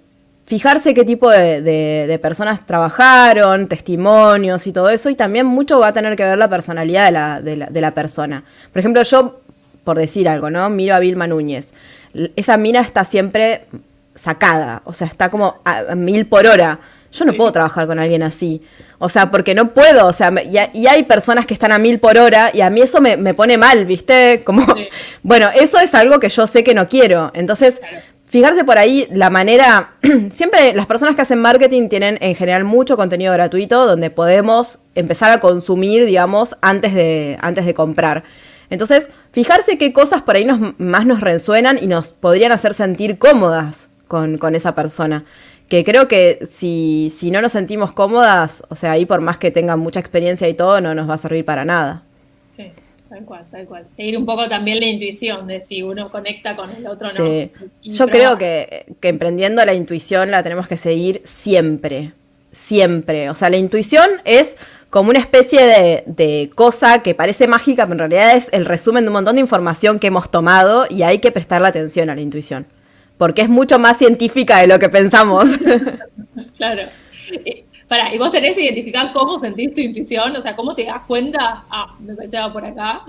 fijarse qué tipo de, personas trabajaron, testimonios y todo eso, y también mucho va a tener que ver la personalidad de la, de la, de la persona. Por ejemplo, yo por decir algo, ¿no? Miro a Vilma Núñez. Esa mina está siempre sacada, o sea, está como a, mil por hora. Yo no puedo trabajar con alguien así. O sea, porque no puedo, o sea, y, hay personas que están a mil por hora y a mí eso me, pone mal, ¿viste? Como, bueno, eso es algo que yo sé que no quiero. Entonces, fijarse por ahí la manera, siempre las personas que hacen marketing tienen en general mucho contenido gratuito donde podemos empezar a consumir, digamos, antes de, antes de comprar. Entonces, fijarse qué cosas por ahí nos, más nos resuenan y nos podrían hacer sentir cómodas con, esa persona. Que creo que si, si no nos sentimos cómodas, o sea, ahí por más que tengan mucha experiencia y todo, no nos va a servir para nada. Tal cual, tal cual. Seguir un poco también la intuición de si uno conecta con el otro o no. Sí. Yo creo que, que emprendiendo la intuición la tenemos que seguir siempre. Siempre. O sea, la intuición es como una especie de, de, cosa que parece mágica, pero en realidad es el resumen de un montón de información que hemos tomado y hay que prestarle atención a la intuición. Porque es mucho más científica de lo que pensamos. claro. Para, ¿y vos tenés que identificar cómo sentís tu intuición? O sea, ¿cómo te das cuenta? Ah, me pensaba por acá.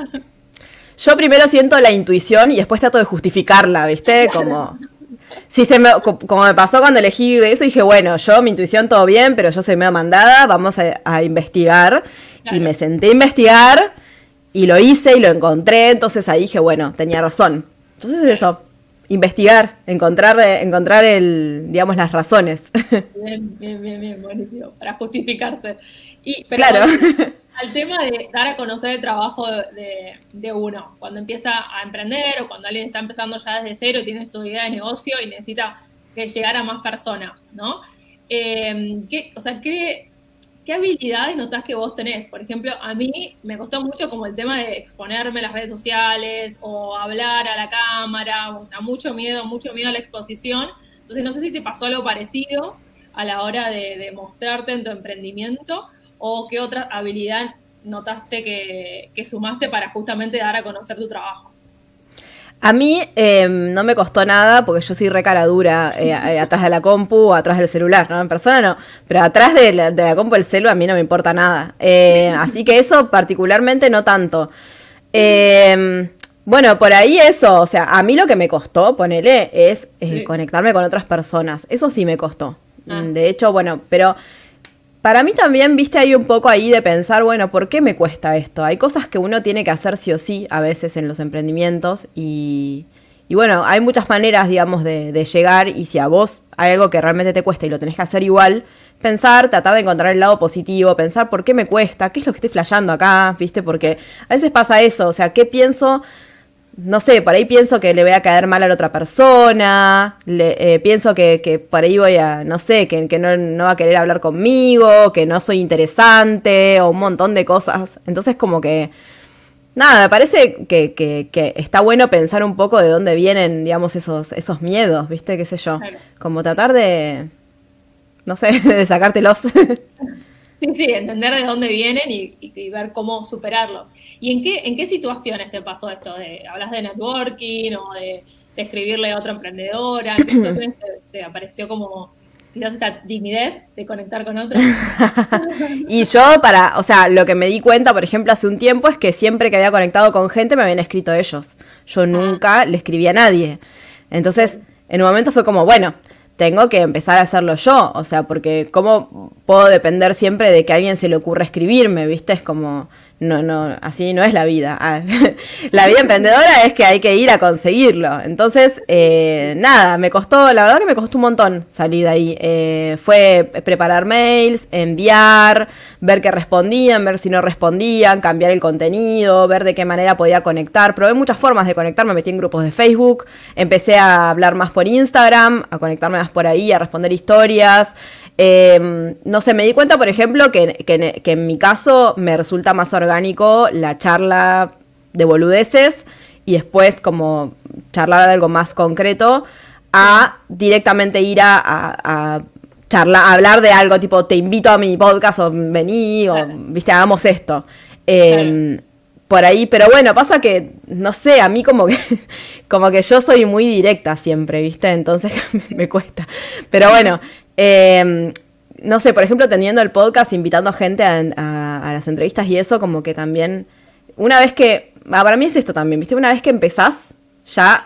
Yo primero siento la intuición y después trato de justificarla, ¿viste? Como. Si se me, como me pasó cuando elegí eso, dije, bueno, yo, mi intuición todo bien, pero yo soy medio mandada, vamos a, investigar. Y me senté a investigar y lo hice y lo encontré, entonces ahí dije, bueno, tenía razón. Entonces eso, investigar, encontrar, encontrar el, digamos, las razones. Bien, bien, bien, bien, buenísimo, para justificarse. Y, claro. Al tema de dar a conocer el trabajo de, de, uno, cuando empieza a emprender o cuando alguien está empezando ya desde cero, tiene su idea de negocio y necesita que llegar a más personas, ¿no? Eh, ¿qué, o sea, ¿qué, ¿qué habilidades notas que vos tenés? Por ejemplo, a mí me costó mucho como el tema de exponerme en las redes sociales o hablar a la cámara, da mucho miedo, mucho miedo a la exposición. Entonces, no sé si te pasó algo parecido a la hora de, mostrarte en tu emprendimiento o qué otra habilidad notaste que sumaste para justamente dar a conocer tu trabajo. A mí em, no me costó nada porque yo soy re cara dura eh, eh, atrás de la compu o atrás del celular, ¿no? En persona no, pero atrás de la, de la compu del celu a mí no me importa nada. Eh, así que eso particularmente no tanto. Em, bueno, por ahí eso, o sea, a mí lo que me costó, ponele, es conectarme con otras personas. Eso sí me costó. Ah. De hecho, bueno, pero para mí también, viste, hay un poco ahí de pensar, bueno, ¿por qué me cuesta esto? Hay cosas que uno tiene que hacer sí o sí a veces en los emprendimientos y, bueno, hay muchas maneras, digamos, de, llegar y si a vos hay algo que realmente te cuesta y lo tenés que hacer igual, pensar, tratar de encontrar el lado positivo, pensar por qué me cuesta, qué es lo que estoy flasheando acá, viste, porque a veces pasa eso, o sea, ¿qué pienso? No sé, por ahí pienso que le voy a caer mal a la otra persona, le, eh, pienso que, que, por ahí voy a, no sé, que, que no, no, va a querer hablar conmigo, que no soy interesante, o un montón de cosas. Entonces como que, nada, me parece que, que está bueno pensar un poco de dónde vienen, digamos, esos, esos miedos, ¿viste? ¿Qué sé yo? Como tratar de, no sé, de sacártelos. Sí, sí, entender de dónde vienen y, y, ver cómo superarlos. ¿Y en qué, en qué situaciones te pasó esto? De, ¿Hablas de networking o de, escribirle a otra emprendedora? ¿En qué situaciones te, apareció como quizás esta timidez de conectar con otros? y yo para, o sea, lo que me di cuenta, por ejemplo, hace un tiempo es que siempre que había conectado con gente me habían escrito ellos. Yo ah. nunca le escribí a nadie. Entonces, en un momento fue como, bueno, tengo que empezar a hacerlo yo, o sea, porque cómo puedo depender siempre de que a alguien se le ocurra escribirme, ¿viste? Es como no, no, así no es la vida. Ah, la vida emprendedora es que hay que ir a conseguirlo. Entonces, eh, nada, me costó, la verdad que me costó un montón salir de ahí. Eh, fue preparar mails, enviar, ver qué respondían, ver si no respondían, cambiar el contenido, ver de qué manera podía conectar. Probé muchas formas de conectar, me metí en grupos de Facebook, empecé a hablar más por Instagram, a conectarme más por ahí, a responder historias. Em, no sé, me di cuenta, por ejemplo, que, que en mi caso me resulta más orgánico la charla de boludeces y después como charlar de algo más concreto a directamente ir a, hablar de algo tipo te invito a mi podcast o vení o viste, hagamos esto. Em, por ahí, pero bueno, pasa que, no sé, a mí como que, como que yo soy muy directa siempre, ¿viste? Entonces me, cuesta. Pero bueno, eh, no sé, por ejemplo, teniendo el podcast, invitando a gente a, las entrevistas y eso, como que también, una vez que, ah, para mí es esto también, ¿viste? Una vez que empezás, ya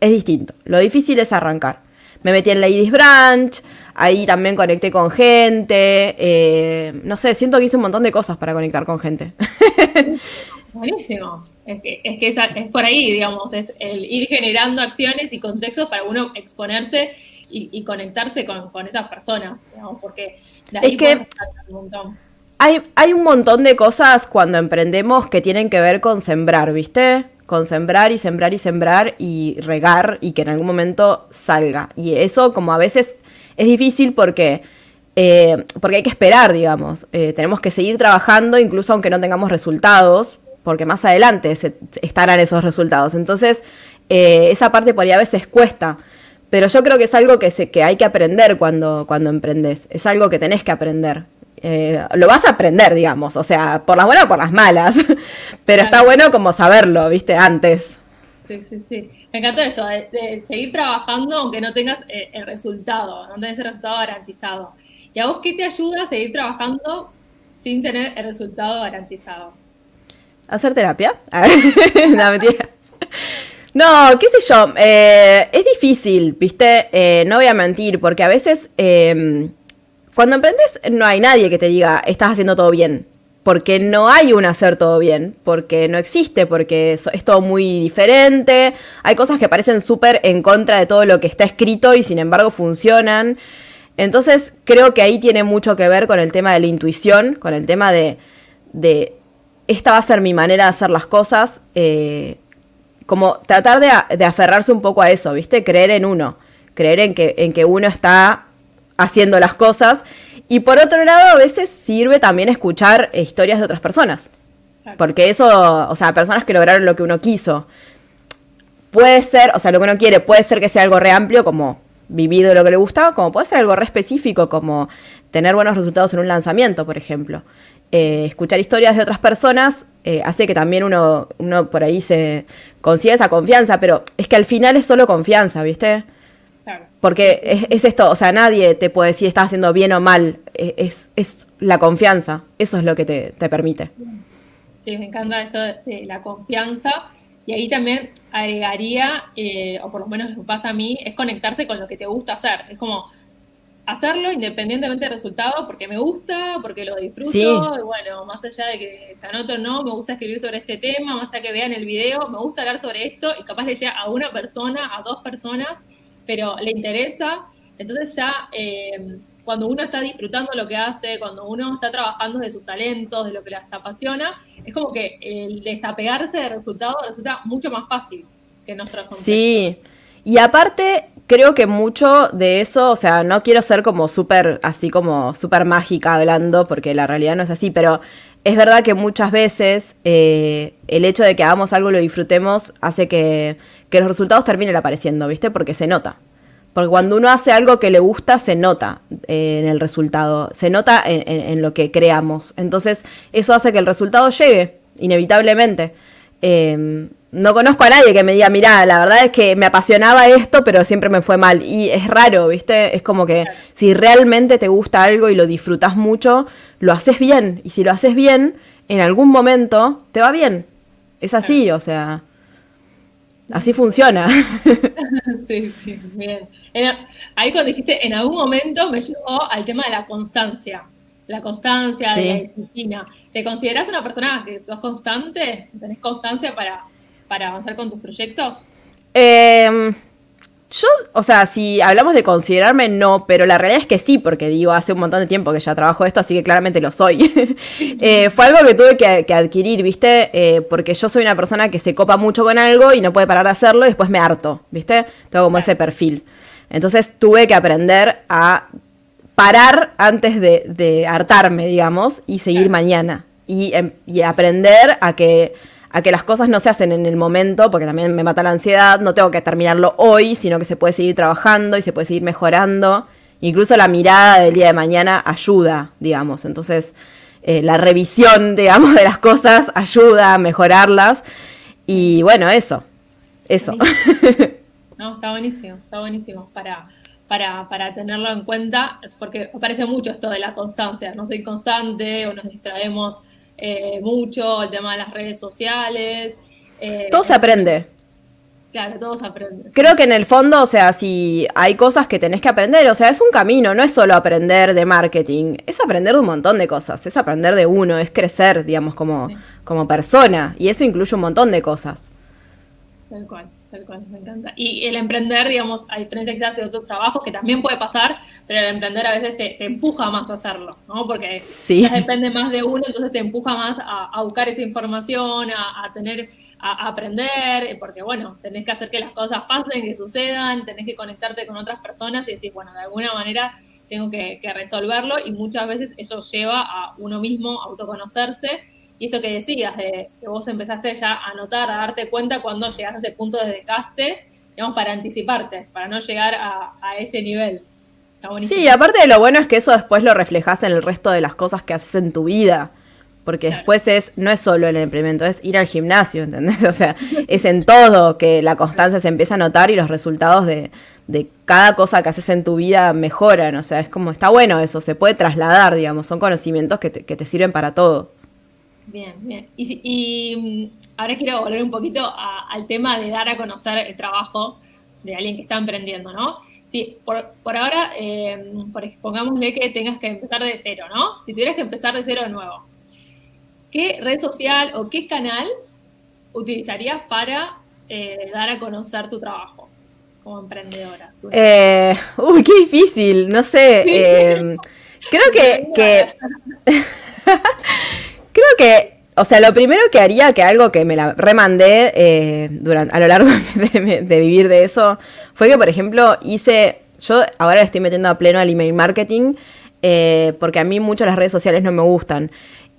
es distinto. Lo difícil es arrancar. Me metí en Ladies Branch, ahí también conecté con gente, eh, no sé, siento que hice un montón de cosas para conectar con gente. Buenísimo. Es que, es, que es, por ahí, digamos, es el ir generando acciones y contextos para uno exponerse y, conectarse con, esas personas, digamos, porque de ahí es que un montón. Hay, hay un montón de cosas cuando emprendemos que tienen que ver con sembrar, ¿viste? Con sembrar y sembrar y sembrar y regar y que en algún momento salga. Y eso como a veces es difícil porque... Eh, porque hay que esperar, digamos. Eh, tenemos que seguir trabajando, incluso aunque no tengamos resultados, porque más adelante estarán esos resultados. Entonces, eh, esa parte por ahí a veces cuesta. Pero yo creo que es algo que, se, que hay que aprender cuando, cuando emprendes. Es algo que tenés que aprender. Eh, lo vas a aprender, digamos, o sea, por las buenas o por las malas. Pero está bueno como saberlo, viste, antes. Sí, sí, sí. Me encanta eso, de, seguir trabajando aunque no tengas eh, el resultado, no tengas el resultado garantizado. ¿Y a vos qué te ayuda a seguir trabajando sin tener el resultado garantizado? ¿Hacer terapia? no, mentira. No, qué sé yo, eh, es difícil, viste, eh, no voy a mentir, porque a veces em, cuando emprendes no hay nadie que te diga, estás haciendo todo bien, porque no hay un hacer todo bien, porque no existe, porque es, es todo muy diferente, hay cosas que parecen súper en contra de todo lo que está escrito y sin embargo funcionan. Entonces creo que ahí tiene mucho que ver con el tema de la intuición, con el tema de, esta va a ser mi manera de hacer las cosas. Eh, como tratar de, aferrarse un poco a eso, ¿viste? Creer en uno, creer en que, en que uno está haciendo las cosas. Y por otro lado, a veces sirve también escuchar historias de otras personas. Porque eso, o sea, personas que lograron lo que uno quiso. Puede ser, o sea, lo que uno quiere, puede ser que sea algo re amplio, como vivir de lo que le gusta, como puede ser algo re específico, como tener buenos resultados en un lanzamiento, por ejemplo. Eh, escuchar historias de otras personas eh, hace que también uno, uno por ahí se consiga esa confianza, pero es que al final es solo confianza, ¿viste? Porque es, esto, o sea, nadie te puede decir estás haciendo bien o mal, e, es, es la confianza, eso es lo que te, permite. Sí, me encanta esto de la confianza. Y ahí también agregaría, eh, o por lo menos lo que pasa a mí, es conectarse con lo que te gusta hacer. Es como, hacerlo independientemente del resultado, porque me gusta, porque lo disfruto, y bueno, más allá de que se anote o no, me gusta escribir sobre este tema, más allá que vean el video, me gusta hablar sobre esto, y capaz le llega a una persona, a dos personas, pero le interesa, entonces ya eh, cuando uno está disfrutando lo que hace, cuando uno está trabajando de sus talentos, de lo que les apasiona, es como que el desapegarse del resultado resulta mucho más fácil que en nuestros Sí, y aparte creo que mucho de eso, o sea, no quiero ser como súper, así como súper mágica hablando, porque la realidad no es así, pero es verdad que muchas veces eh, el hecho de que hagamos algo y lo disfrutemos hace que, los resultados terminen apareciendo, ¿viste? Porque se nota. Porque cuando uno hace algo que le gusta, se nota eh, en el resultado, se nota en, lo que creamos. Entonces, eso hace que el resultado llegue, inevitablemente. Eh, no conozco a nadie que me diga, mira, la verdad es que me apasionaba esto, pero siempre me fue mal. Y es raro, ¿viste? Es como que si realmente te gusta algo y lo disfrutas mucho, lo haces bien. Y si lo haces bien, en algún momento te va bien. Es así, o sea, así funciona. Sí, sí, bien. ahí cuando dijiste, en algún momento me llevó al tema de la constancia. La constancia, de la disciplina. ¿Te consideras una persona que sos constante? ¿Tenés constancia para para avanzar con tus proyectos? Em, yo, o sea, si hablamos de considerarme, no, pero la realidad es que sí, porque digo, hace un montón de tiempo que ya trabajo esto, así que claramente lo soy. Eh, fue algo que tuve que, adquirir, ¿viste? Eh, porque yo soy una persona que se copa mucho con algo y no puede parar de hacerlo y después me harto, ¿viste? Tengo como ese perfil. Entonces tuve que aprender a parar antes de, hartarme, digamos, y seguir mañana. Y, em, y aprender a que a que las cosas no se hacen en el momento, porque también me mata la ansiedad, no tengo que terminarlo hoy, sino que se puede seguir trabajando y se puede seguir mejorando. Incluso la mirada del día de mañana ayuda, digamos. Entonces, eh, la revisión, digamos, de las cosas ayuda a mejorarlas. Y bueno, eso. Eso. No, está buenísimo, está buenísimo para, para, para tenerlo en cuenta, porque aparece mucho esto de la constancia. No soy constante o nos distraemos eh, mucho, el tema de las redes sociales. Eh, todo se aprende. Claro, todo se aprende. Creo que en el fondo, o sea, si hay cosas que tenés que aprender, o sea, es un camino, no es solo aprender de marketing, es aprender de un montón de cosas, es aprender de uno, es crecer, digamos, como, como persona, y eso incluye un montón de cosas. Tal cual tal cual, me encanta. Y el emprender, digamos, a diferencia quizás de otros trabajos, que también puede pasar, pero el emprender a veces te, empuja más a hacerlo, ¿no? Porque sí. depende más de uno, entonces te empuja más a, buscar esa información, a, tener, a, aprender, porque bueno, tenés que hacer que las cosas pasen, que sucedan, tenés que conectarte con otras personas y decir, bueno, de alguna manera tengo que, que resolverlo y muchas veces eso lleva a uno mismo a autoconocerse Y esto que decías, de que vos empezaste ya a notar, a darte cuenta cuando llegas a ese punto de desgaste, digamos, para anticiparte, para no llegar a, ese nivel. Sí, y aparte de lo bueno es que eso después lo reflejas en el resto de las cosas que haces en tu vida. Porque después es, no es solo el emprendimiento, es ir al gimnasio, ¿entendés? O sea, es en todo que la constancia se empieza a notar y los resultados de, cada cosa que haces en tu vida mejoran. O sea, es como, está bueno eso, se puede trasladar, digamos, son conocimientos que te, sirven para todo. Bien, bien. Y, mm, ahora quiero volver un poquito al tema de dar a conocer el trabajo de alguien que está emprendiendo, ¿no? Sí, por, por ahora, eh, pongámosle que tengas que empezar de cero, ¿no? Si tuvieras que empezar de cero de nuevo, ¿qué red social o qué canal utilizarías para eh, dar a conocer tu trabajo como emprendedora? Eh, uy, qué difícil, no sé. Eh, creo que, creo que, o sea, lo primero que haría, que algo que me la remandé durante, a lo largo de, de, vivir de eso, fue que, por ejemplo, hice, yo ahora estoy metiendo a pleno al email marketing, porque a mí mucho las redes sociales no me gustan.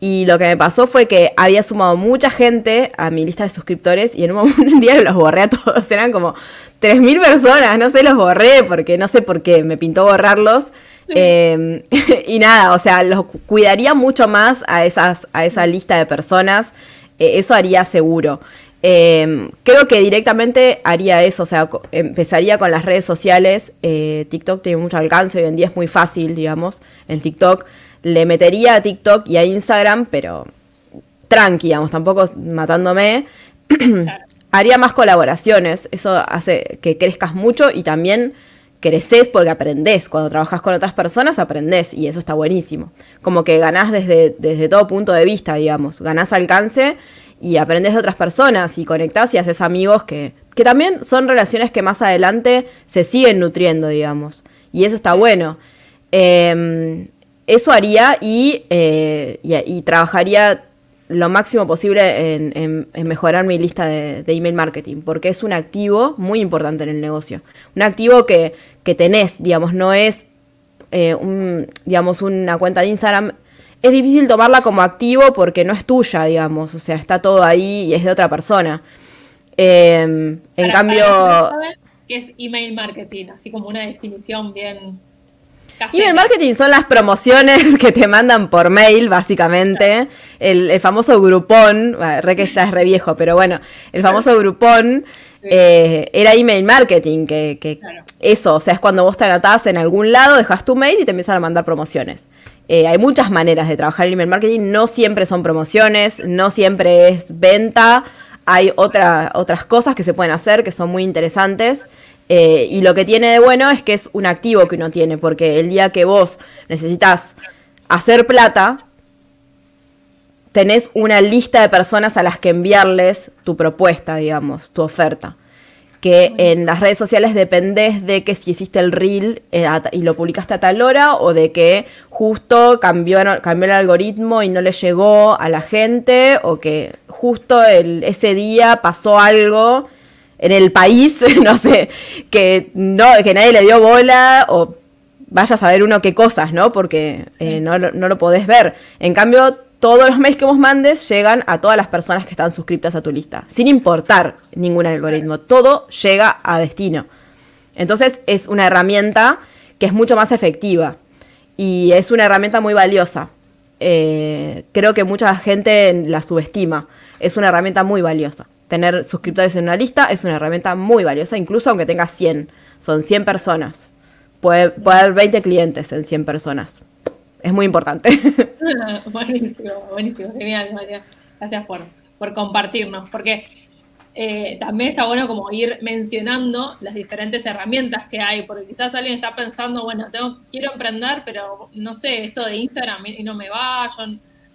Y lo que me pasó fue que había sumado mucha gente a mi lista de suscriptores y en un, día los borré a todos. Eran como 3.000 personas, no sé, los borré porque no sé por qué, me pintó borrarlos. Em, y nada, o sea, los cuidaría mucho más a, esas, a esa lista de personas. Eh, eso haría seguro. Em, creo que directamente haría eso, o sea, empezaría con las redes sociales. Eh, TikTok tiene mucho alcance, hoy en día es muy fácil, digamos, en TikTok le metería a TikTok y a Instagram, pero tranqui, digamos, tampoco matándome. Haría más colaboraciones, eso hace que crezcas mucho y también creces porque aprendés. Cuando trabajas con otras personas, aprendés y eso está buenísimo. Como que ganás desde, desde todo punto de vista, digamos. Ganás alcance y aprendes de otras personas y conectás y haces amigos que, que también son relaciones que más adelante se siguen nutriendo, digamos. Y eso está bueno. Eh, eso haría eh, y, trabajaría lo máximo posible en, mejorar mi lista de, email marketing, porque es un activo muy importante en el negocio. Un activo que, tenés, digamos, no es eh, digamos, una cuenta de Instagram. Es difícil tomarla como activo porque no es tuya, digamos, o sea, está todo ahí y es de otra persona. Em, en cambio... ¿Qué es email marketing? Así como una definición bien Email marketing son las promociones que te mandan por mail, básicamente. El, famoso grupón, re que ya es re viejo, pero bueno, el famoso grupón eh, era email marketing, que, eso, o sea, es cuando vos te anotás en algún lado, dejas tu mail y te empiezan a mandar promociones. Eh, hay muchas maneras de trabajar el email marketing, no siempre son promociones, no siempre es venta, hay otra, otras cosas que se pueden hacer que son muy interesantes. Eh, y lo que tiene de bueno es que es un activo que uno tiene, porque el día que vos necesitas hacer plata, tenés una lista de personas a las que enviarles tu propuesta, digamos, tu oferta. Que en las redes sociales dependés de que si hiciste el reel eh, y lo publicaste a tal hora o de que justo cambió, cambió el algoritmo y no le llegó a la gente o que justo ese día pasó algo en el país, no sé, que, no, que nadie le dio bola o vaya a saber uno qué cosas, ¿no? Porque eh, no, lo podés ver. En cambio, todos los mails que vos mandes llegan a todas las personas que están suscritas a tu lista, sin importar ningún algoritmo. Todo llega a destino. Entonces es una herramienta que es mucho más efectiva y es una herramienta muy valiosa. Eh, creo que mucha gente la subestima. Es una herramienta muy valiosa tener suscriptores en una lista es una herramienta muy valiosa, incluso aunque tengas 100. Son 100 personas. Puede, haber 20 clientes en 100 personas. Es muy importante. buenísimo, buenísimo. Genial, María. Gracias por, por compartirnos. Porque eh, también está bueno como ir mencionando las diferentes herramientas que hay, porque quizás alguien está pensando, bueno, tengo, quiero emprender, pero no sé, esto de Instagram y no me va, yo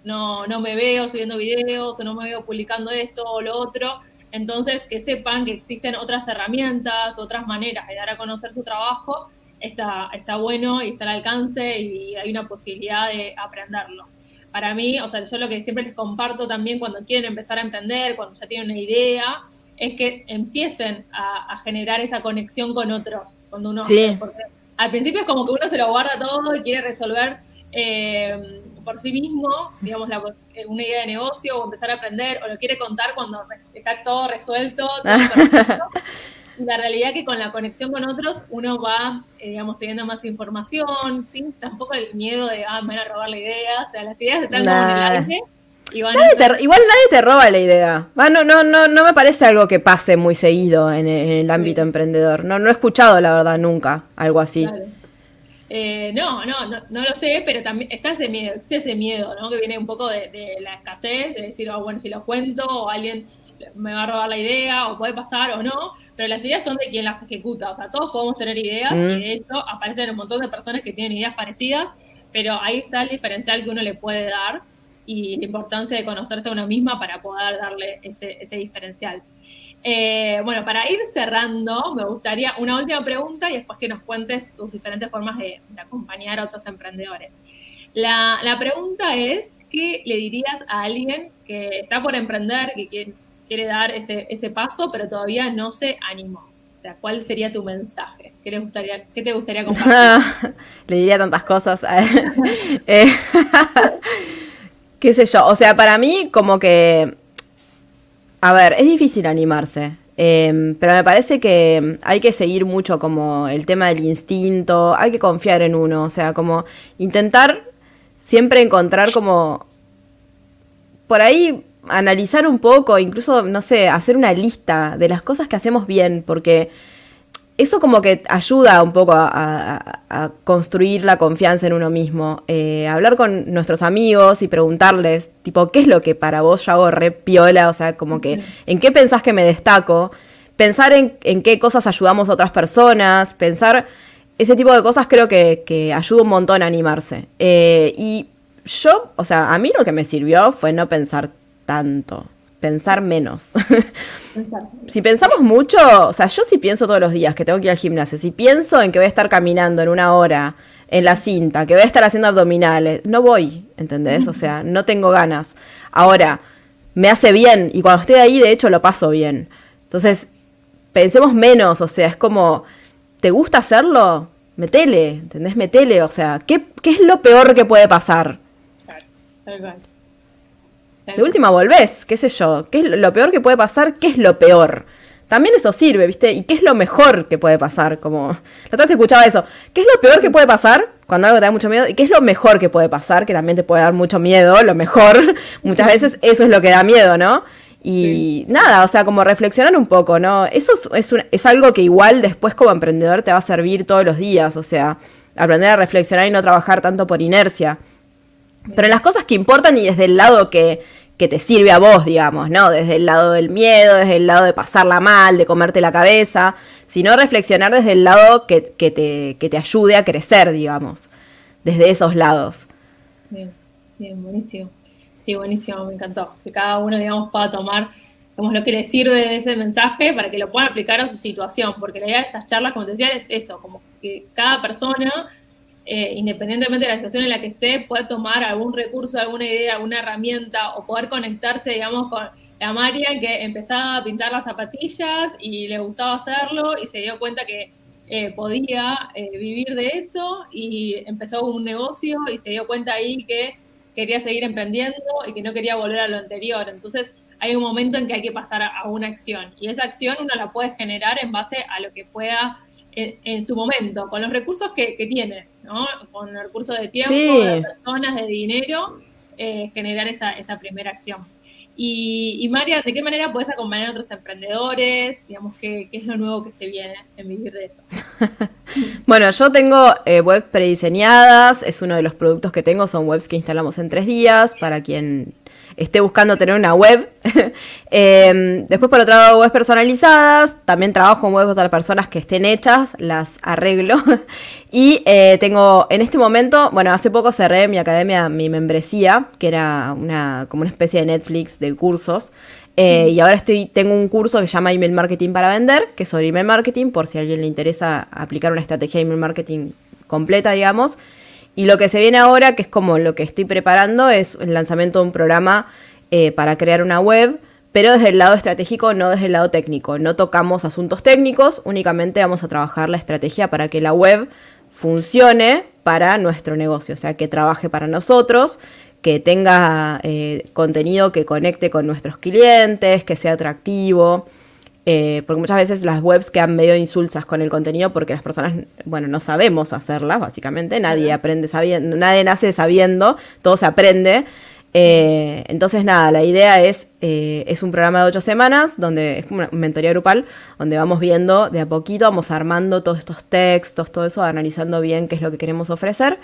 no, no me veo subiendo videos o no me veo publicando esto o lo otro. Entonces, que sepan que existen otras herramientas, otras maneras de dar a conocer su trabajo, está, está bueno y está al alcance y hay una posibilidad de aprenderlo. Para mí, o sea, yo lo que siempre les comparto también cuando quieren empezar a emprender, cuando ya tienen una idea, es que empiecen a, generar esa conexión con otros. Cuando uno, sí. porque al principio es como que uno se lo guarda todo y quiere resolver eh, por sí mismo, digamos, una idea de negocio o empezar a aprender o lo quiere contar cuando está todo resuelto. y la realidad es que con la conexión con otros uno va, eh, digamos, teniendo más información, sin tampoco el miedo de, ah, me van a robar la idea, o sea, las ideas están como en el aire igual nadie te roba la idea. no, no, no, no me parece algo que pase muy seguido en el, ámbito emprendedor. No, no he escuchado, la verdad, nunca algo así. Eh, no, no, no, no, lo sé, pero también está ese miedo, existe ese miedo, ¿no? Que viene un poco de, la escasez, de decir, oh, bueno, si lo cuento, o alguien me va a robar la idea, o puede pasar o no, pero las ideas son de quien las ejecuta, o sea, todos podemos tener ideas, y mm. de hecho aparecen un montón de personas que tienen ideas parecidas, pero ahí está el diferencial que uno le puede dar y la importancia de conocerse a uno misma para poder darle ese, ese diferencial. Eh, bueno, para ir cerrando, me gustaría una última pregunta y después que nos cuentes tus diferentes formas de, acompañar a otros emprendedores. La, la, pregunta es, ¿qué le dirías a alguien que está por emprender, que quiere, dar ese, ese, paso, pero todavía no se animó? O sea, ¿cuál sería tu mensaje? ¿Qué, gustaría, qué te gustaría compartir? le diría tantas cosas. eh, qué sé yo, o sea, para mí como que, a ver, es difícil animarse, em, pero me parece que hay que seguir mucho como el tema del instinto, hay que confiar en uno, o sea, como intentar siempre encontrar como, por ahí analizar un poco, incluso, no sé, hacer una lista de las cosas que hacemos bien, porque eso como que ayuda un poco a, construir la confianza en uno mismo. Eh, hablar con nuestros amigos y preguntarles, tipo, ¿qué es lo que para vos yo hago re piola? O sea, como que, ¿en qué pensás que me destaco? Pensar en, qué cosas ayudamos a otras personas, pensar ese tipo de cosas creo que, ayuda un montón a animarse. Eh, y yo, o sea, a mí lo que me sirvió fue no pensar tanto pensar menos. si pensamos mucho, o sea, yo sí pienso todos los días que tengo que ir al gimnasio, si pienso en que voy a estar caminando en una hora en la cinta, que voy a estar haciendo abdominales, no voy, ¿entendés? O sea, no tengo ganas. Ahora, me hace bien y cuando estoy ahí, de hecho, lo paso bien. Entonces, pensemos menos, o sea, es como, ¿te gusta hacerlo? Metele, ¿entendés? Metele, o sea, ¿qué, qué es lo peor que puede pasar? De última volvés, qué sé yo. ¿Qué es lo peor que puede pasar? ¿Qué es lo peor? También eso sirve, ¿viste? ¿Y qué es lo mejor que puede pasar? Como, la otra vez escuchaba eso. ¿Qué es lo peor que puede pasar cuando algo te da mucho miedo? ¿Y qué es lo mejor que puede pasar? Que también te puede dar mucho miedo, lo mejor. Muchas veces eso es lo que da miedo, ¿no? Y nada, o sea, como reflexionar un poco, ¿no? Eso es, es algo que igual después como emprendedor te va a servir todos los días, o sea, aprender a reflexionar y no trabajar tanto por inercia. Pero las cosas que importan y desde el lado que, que te sirve a vos, digamos, ¿no? Desde el lado del miedo, desde el lado de pasarla mal, de comerte la cabeza, sino reflexionar desde el lado que, te, que te ayude a crecer, digamos, desde esos lados. Bien, bien, buenísimo. Sí, buenísimo, me encantó. Que cada uno, digamos, pueda tomar como lo que le sirve de ese mensaje para que lo puedan aplicar a su situación, porque la idea de estas charlas, como te decía, es eso, como que cada persona eh, independientemente de la situación en la que esté, pueda tomar algún recurso, alguna idea, alguna herramienta o poder conectarse, digamos, con la María que empezaba a pintar las zapatillas y le gustaba hacerlo y se dio cuenta que eh, podía eh, vivir de eso y empezó un negocio y se dio cuenta ahí que quería seguir emprendiendo y que no quería volver a lo anterior. Entonces hay un momento en que hay que pasar a una acción y esa acción uno la puede generar en base a lo que pueda en, su momento, con los recursos que, tiene, ¿no? Con el recurso de tiempo, de personas, de dinero, eh, generar esa, esa primera acción. Y, y, María, ¿de qué manera puedes acompañar a otros emprendedores? Digamos, ¿qué, ¿qué, es lo nuevo que se viene en vivir de eso? bueno, yo tengo eh, webs prediseñadas, es uno de los productos que tengo, son webs que instalamos en tres días, para quien esté buscando tener una web. Em, después, por otro lado, webs personalizadas. También trabajo en webs de personas que estén hechas, las arreglo. y eh, tengo, en este momento, bueno, hace poco cerré mi academia, mi membresía, que era una, como una especie de Netflix de cursos. Eh, y ahora estoy, tengo un curso que se llama Email Marketing para Vender, que es sobre email marketing, por si a alguien le interesa aplicar una estrategia de email marketing completa, digamos. Y lo que se viene ahora, que es como lo que estoy preparando, es el lanzamiento de un programa eh, para crear una web, pero desde el lado estratégico, no desde el lado técnico. No tocamos asuntos técnicos, únicamente vamos a trabajar la estrategia para que la web funcione, para nuestro negocio, o sea, que trabaje para nosotros, que tenga eh, contenido que conecte con nuestros clientes, que sea atractivo. Eh, porque muchas veces las webs quedan medio insulsas con el contenido porque las personas, bueno, no sabemos hacerlas, básicamente. Nadie aprende sabiendo, nadie nace sabiendo, todo se aprende. Eh, entonces, nada, la idea es, eh, es un programa de ocho semanas, donde es como una mentoría grupal, donde vamos viendo de a poquito, vamos armando todos estos textos, todo eso, analizando bien qué es lo que queremos ofrecer.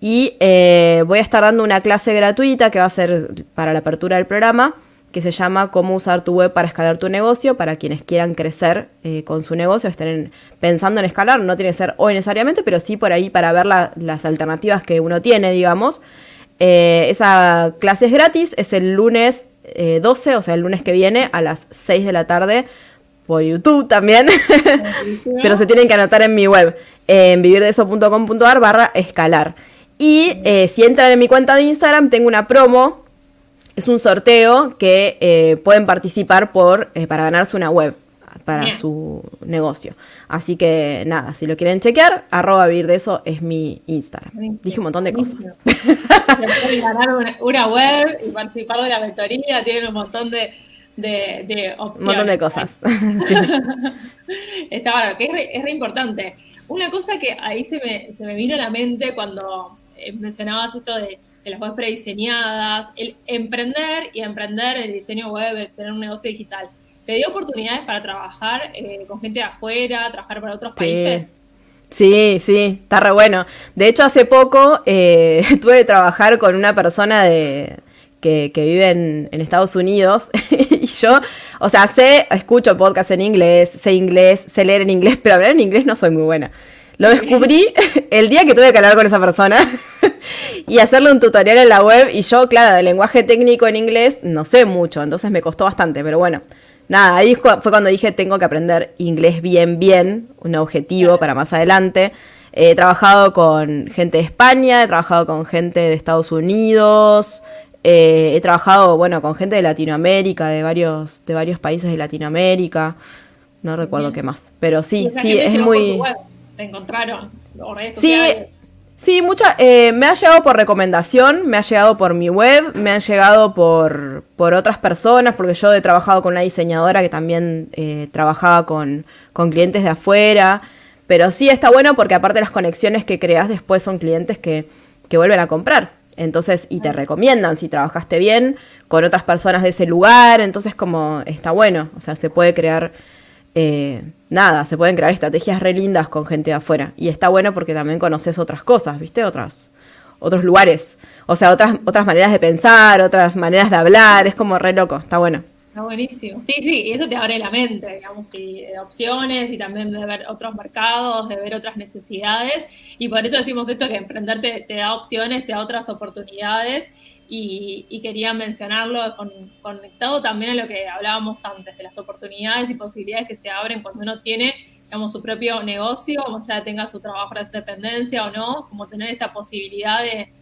Y voy a estar dando una clase gratuita que va a ser para la apertura del programa, que se llama Cómo usar tu web para escalar tu negocio, para quienes quieran crecer eh, con su negocio, estén pensando en escalar, no tiene que ser hoy necesariamente, pero sí por ahí para ver las alternativas que uno tiene, digamos. Eh, esa clase es gratis, es el lunes 12, eh, o sea, el lunes que viene a las 6 de la tarde por YouTube también, pero se tienen que anotar en mi web, en vivirdeso.com.ar barra escalar. Y si entran en mi cuenta de Instagram, tengo una promo es un sorteo que eh, pueden participar por, eh, para ganarse una web para su negocio. Así que nada, si lo quieren chequear, arroba vivir de eso es mi Instagram. Dije un montón de cosas. ganar una, web y participar de la mentoría, tienen un montón de, opciones. Un montón de cosas. Está bueno, que es re, importante. Una cosa que ahí se me, se me vino a la mente cuando eh, mencionabas esto de las webs prediseñadas, el emprender y emprender el diseño web, tener un negocio digital. ¿Te dio oportunidades para trabajar eh, con gente de afuera, trabajar para otros países? Sí, sí, está re bueno. De hecho, hace poco eh, tuve que trabajar con una persona de, que, vive en, Estados Unidos y yo, o sea, sé, escucho podcast en inglés, sé inglés, sé leer en inglés, pero hablar en inglés no soy muy buena. Lo descubrí el día que tuve que hablar con esa persona y hacerle un tutorial en la web. Y yo, claro, de lenguaje técnico en inglés no sé mucho, entonces me costó bastante, pero bueno. Nada, ahí fue cuando dije tengo que aprender inglés bien, bien, un objetivo para más adelante. He trabajado con gente de España, he trabajado con gente de Estados Unidos, eh, he trabajado, bueno, con gente de Latinoamérica, de varios, de varios países de Latinoamérica. No recuerdo qué más. Pero sí, sí, es muy te encontraron? sí, Sí, mucha, eh, me ha llegado por recomendación, me ha llegado por mi web, me han llegado por, por otras personas, porque yo he trabajado con una diseñadora que también eh, trabajaba con, con, clientes de afuera. Pero sí está bueno porque aparte las conexiones que creas después son clientes que, que vuelven a comprar. Entonces, y te recomiendan si trabajaste bien con otras personas de ese lugar. Entonces, como está bueno. O sea, se puede crear eh, nada, se pueden crear estrategias re lindas con gente de afuera. Y está bueno porque también conoces otras cosas, ¿viste? Otras, otros lugares. O sea, otras, otras maneras de pensar, otras maneras de hablar. Es como re loco, está bueno. Está buenísimo. Sí, sí, y eso te abre la mente, digamos, y de opciones y también de ver otros mercados, de ver otras necesidades. Y por eso decimos esto, que emprender te da opciones, te da otras oportunidades y, quería mencionarlo conectado también a lo que hablábamos antes, de las oportunidades y posibilidades que se abren cuando uno tiene, digamos, su propio negocio, o sea, tenga su trabajo de dependencia o no, como tener esta posibilidad de,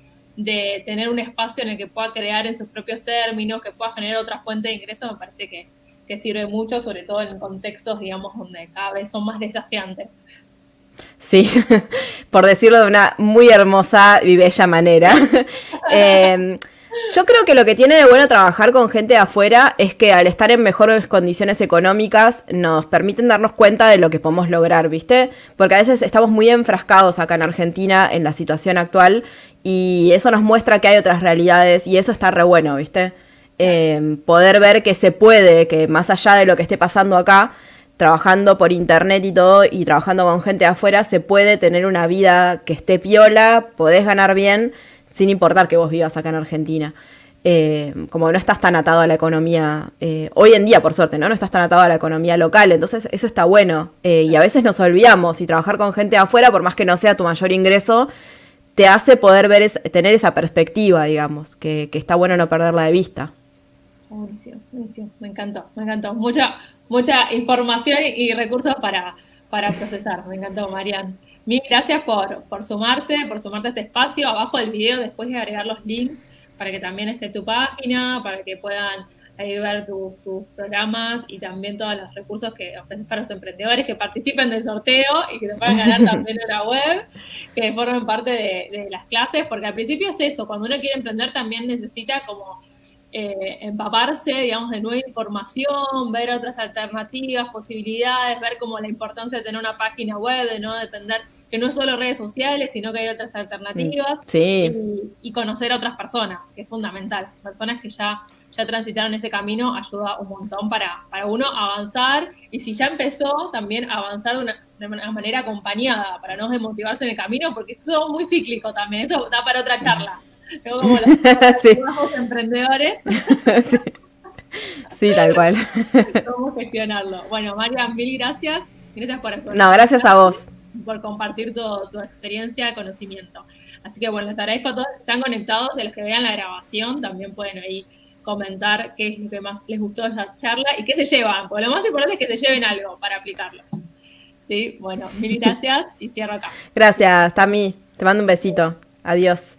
tener un espacio en el que pueda crear en sus propios términos, que pueda generar otra fuente de ingreso, me parece que, que sirve mucho, sobre todo en contextos, digamos, donde cada vez son más desafiantes. Sí, por decirlo de una muy hermosa y bella manera. eh, yo creo que lo que tiene de bueno trabajar con gente de afuera es que al estar en mejores condiciones económicas nos permiten darnos cuenta de lo que podemos lograr, ¿viste? Porque a veces estamos muy enfrascados acá en Argentina en la situación actual y eso nos muestra que hay otras realidades y eso está re bueno, ¿viste? Eh, poder ver que se puede, que más allá de lo que esté pasando acá, trabajando por internet y todo y trabajando con gente de afuera, se puede tener una vida que esté piola, podés ganar bien sin importar que vos vivas acá en Argentina. Eh, como no estás tan atado a la economía, eh, hoy en día por suerte, ¿no? No estás tan atado a la economía local, entonces eso está bueno. Eh, y a veces nos olvidamos y trabajar con gente afuera, por más que no sea tu mayor ingreso, te hace poder ver tener esa perspectiva, digamos, que, está bueno no perderla de vista. Buenísimo, buenísimo, me encantó, me encantó. Mucha, mucha información y recursos para, para procesar, me encantó, Marian. Mil gracias por, por sumarte, por sumarte a este espacio. Abajo del video después de agregar los links para que también esté tu página, para que puedan ahí ver tus, tus programas y también todos los recursos que ofreces para los emprendedores que participen del sorteo y que te puedan ganar también en la web, que formen parte de, de las clases, porque al principio es eso, cuando uno quiere emprender también necesita como eh, empaparse, digamos, de nueva información, ver otras alternativas, posibilidades, ver como la importancia de tener una página web, de no depender, que no es solo redes sociales, sino que hay otras alternativas. Sí. Y, conocer a otras personas, que es fundamental. Personas que ya, ya transitaron ese camino ayuda un montón para, para uno avanzar. Y si ya empezó, también avanzar de una manera acompañada, para no desmotivarse en el camino, porque es todo muy cíclico también. Esto da para otra charla. Tengo como los emprendedores. sí. tal cual. Cómo gestionarlo. Bueno, María, mil gracias. Gracias por No, gracias a vos. Por compartir tu, tu experiencia, conocimiento. Así que bueno, les agradezco a todos que están conectados y los que vean la grabación también pueden ahí comentar qué es lo que más les gustó de esta charla y qué se llevan, porque lo más importante es que se lleven algo para aplicarlo. Sí, bueno, mil gracias y cierro acá. Gracias, Tami. Te mando un besito. Adiós.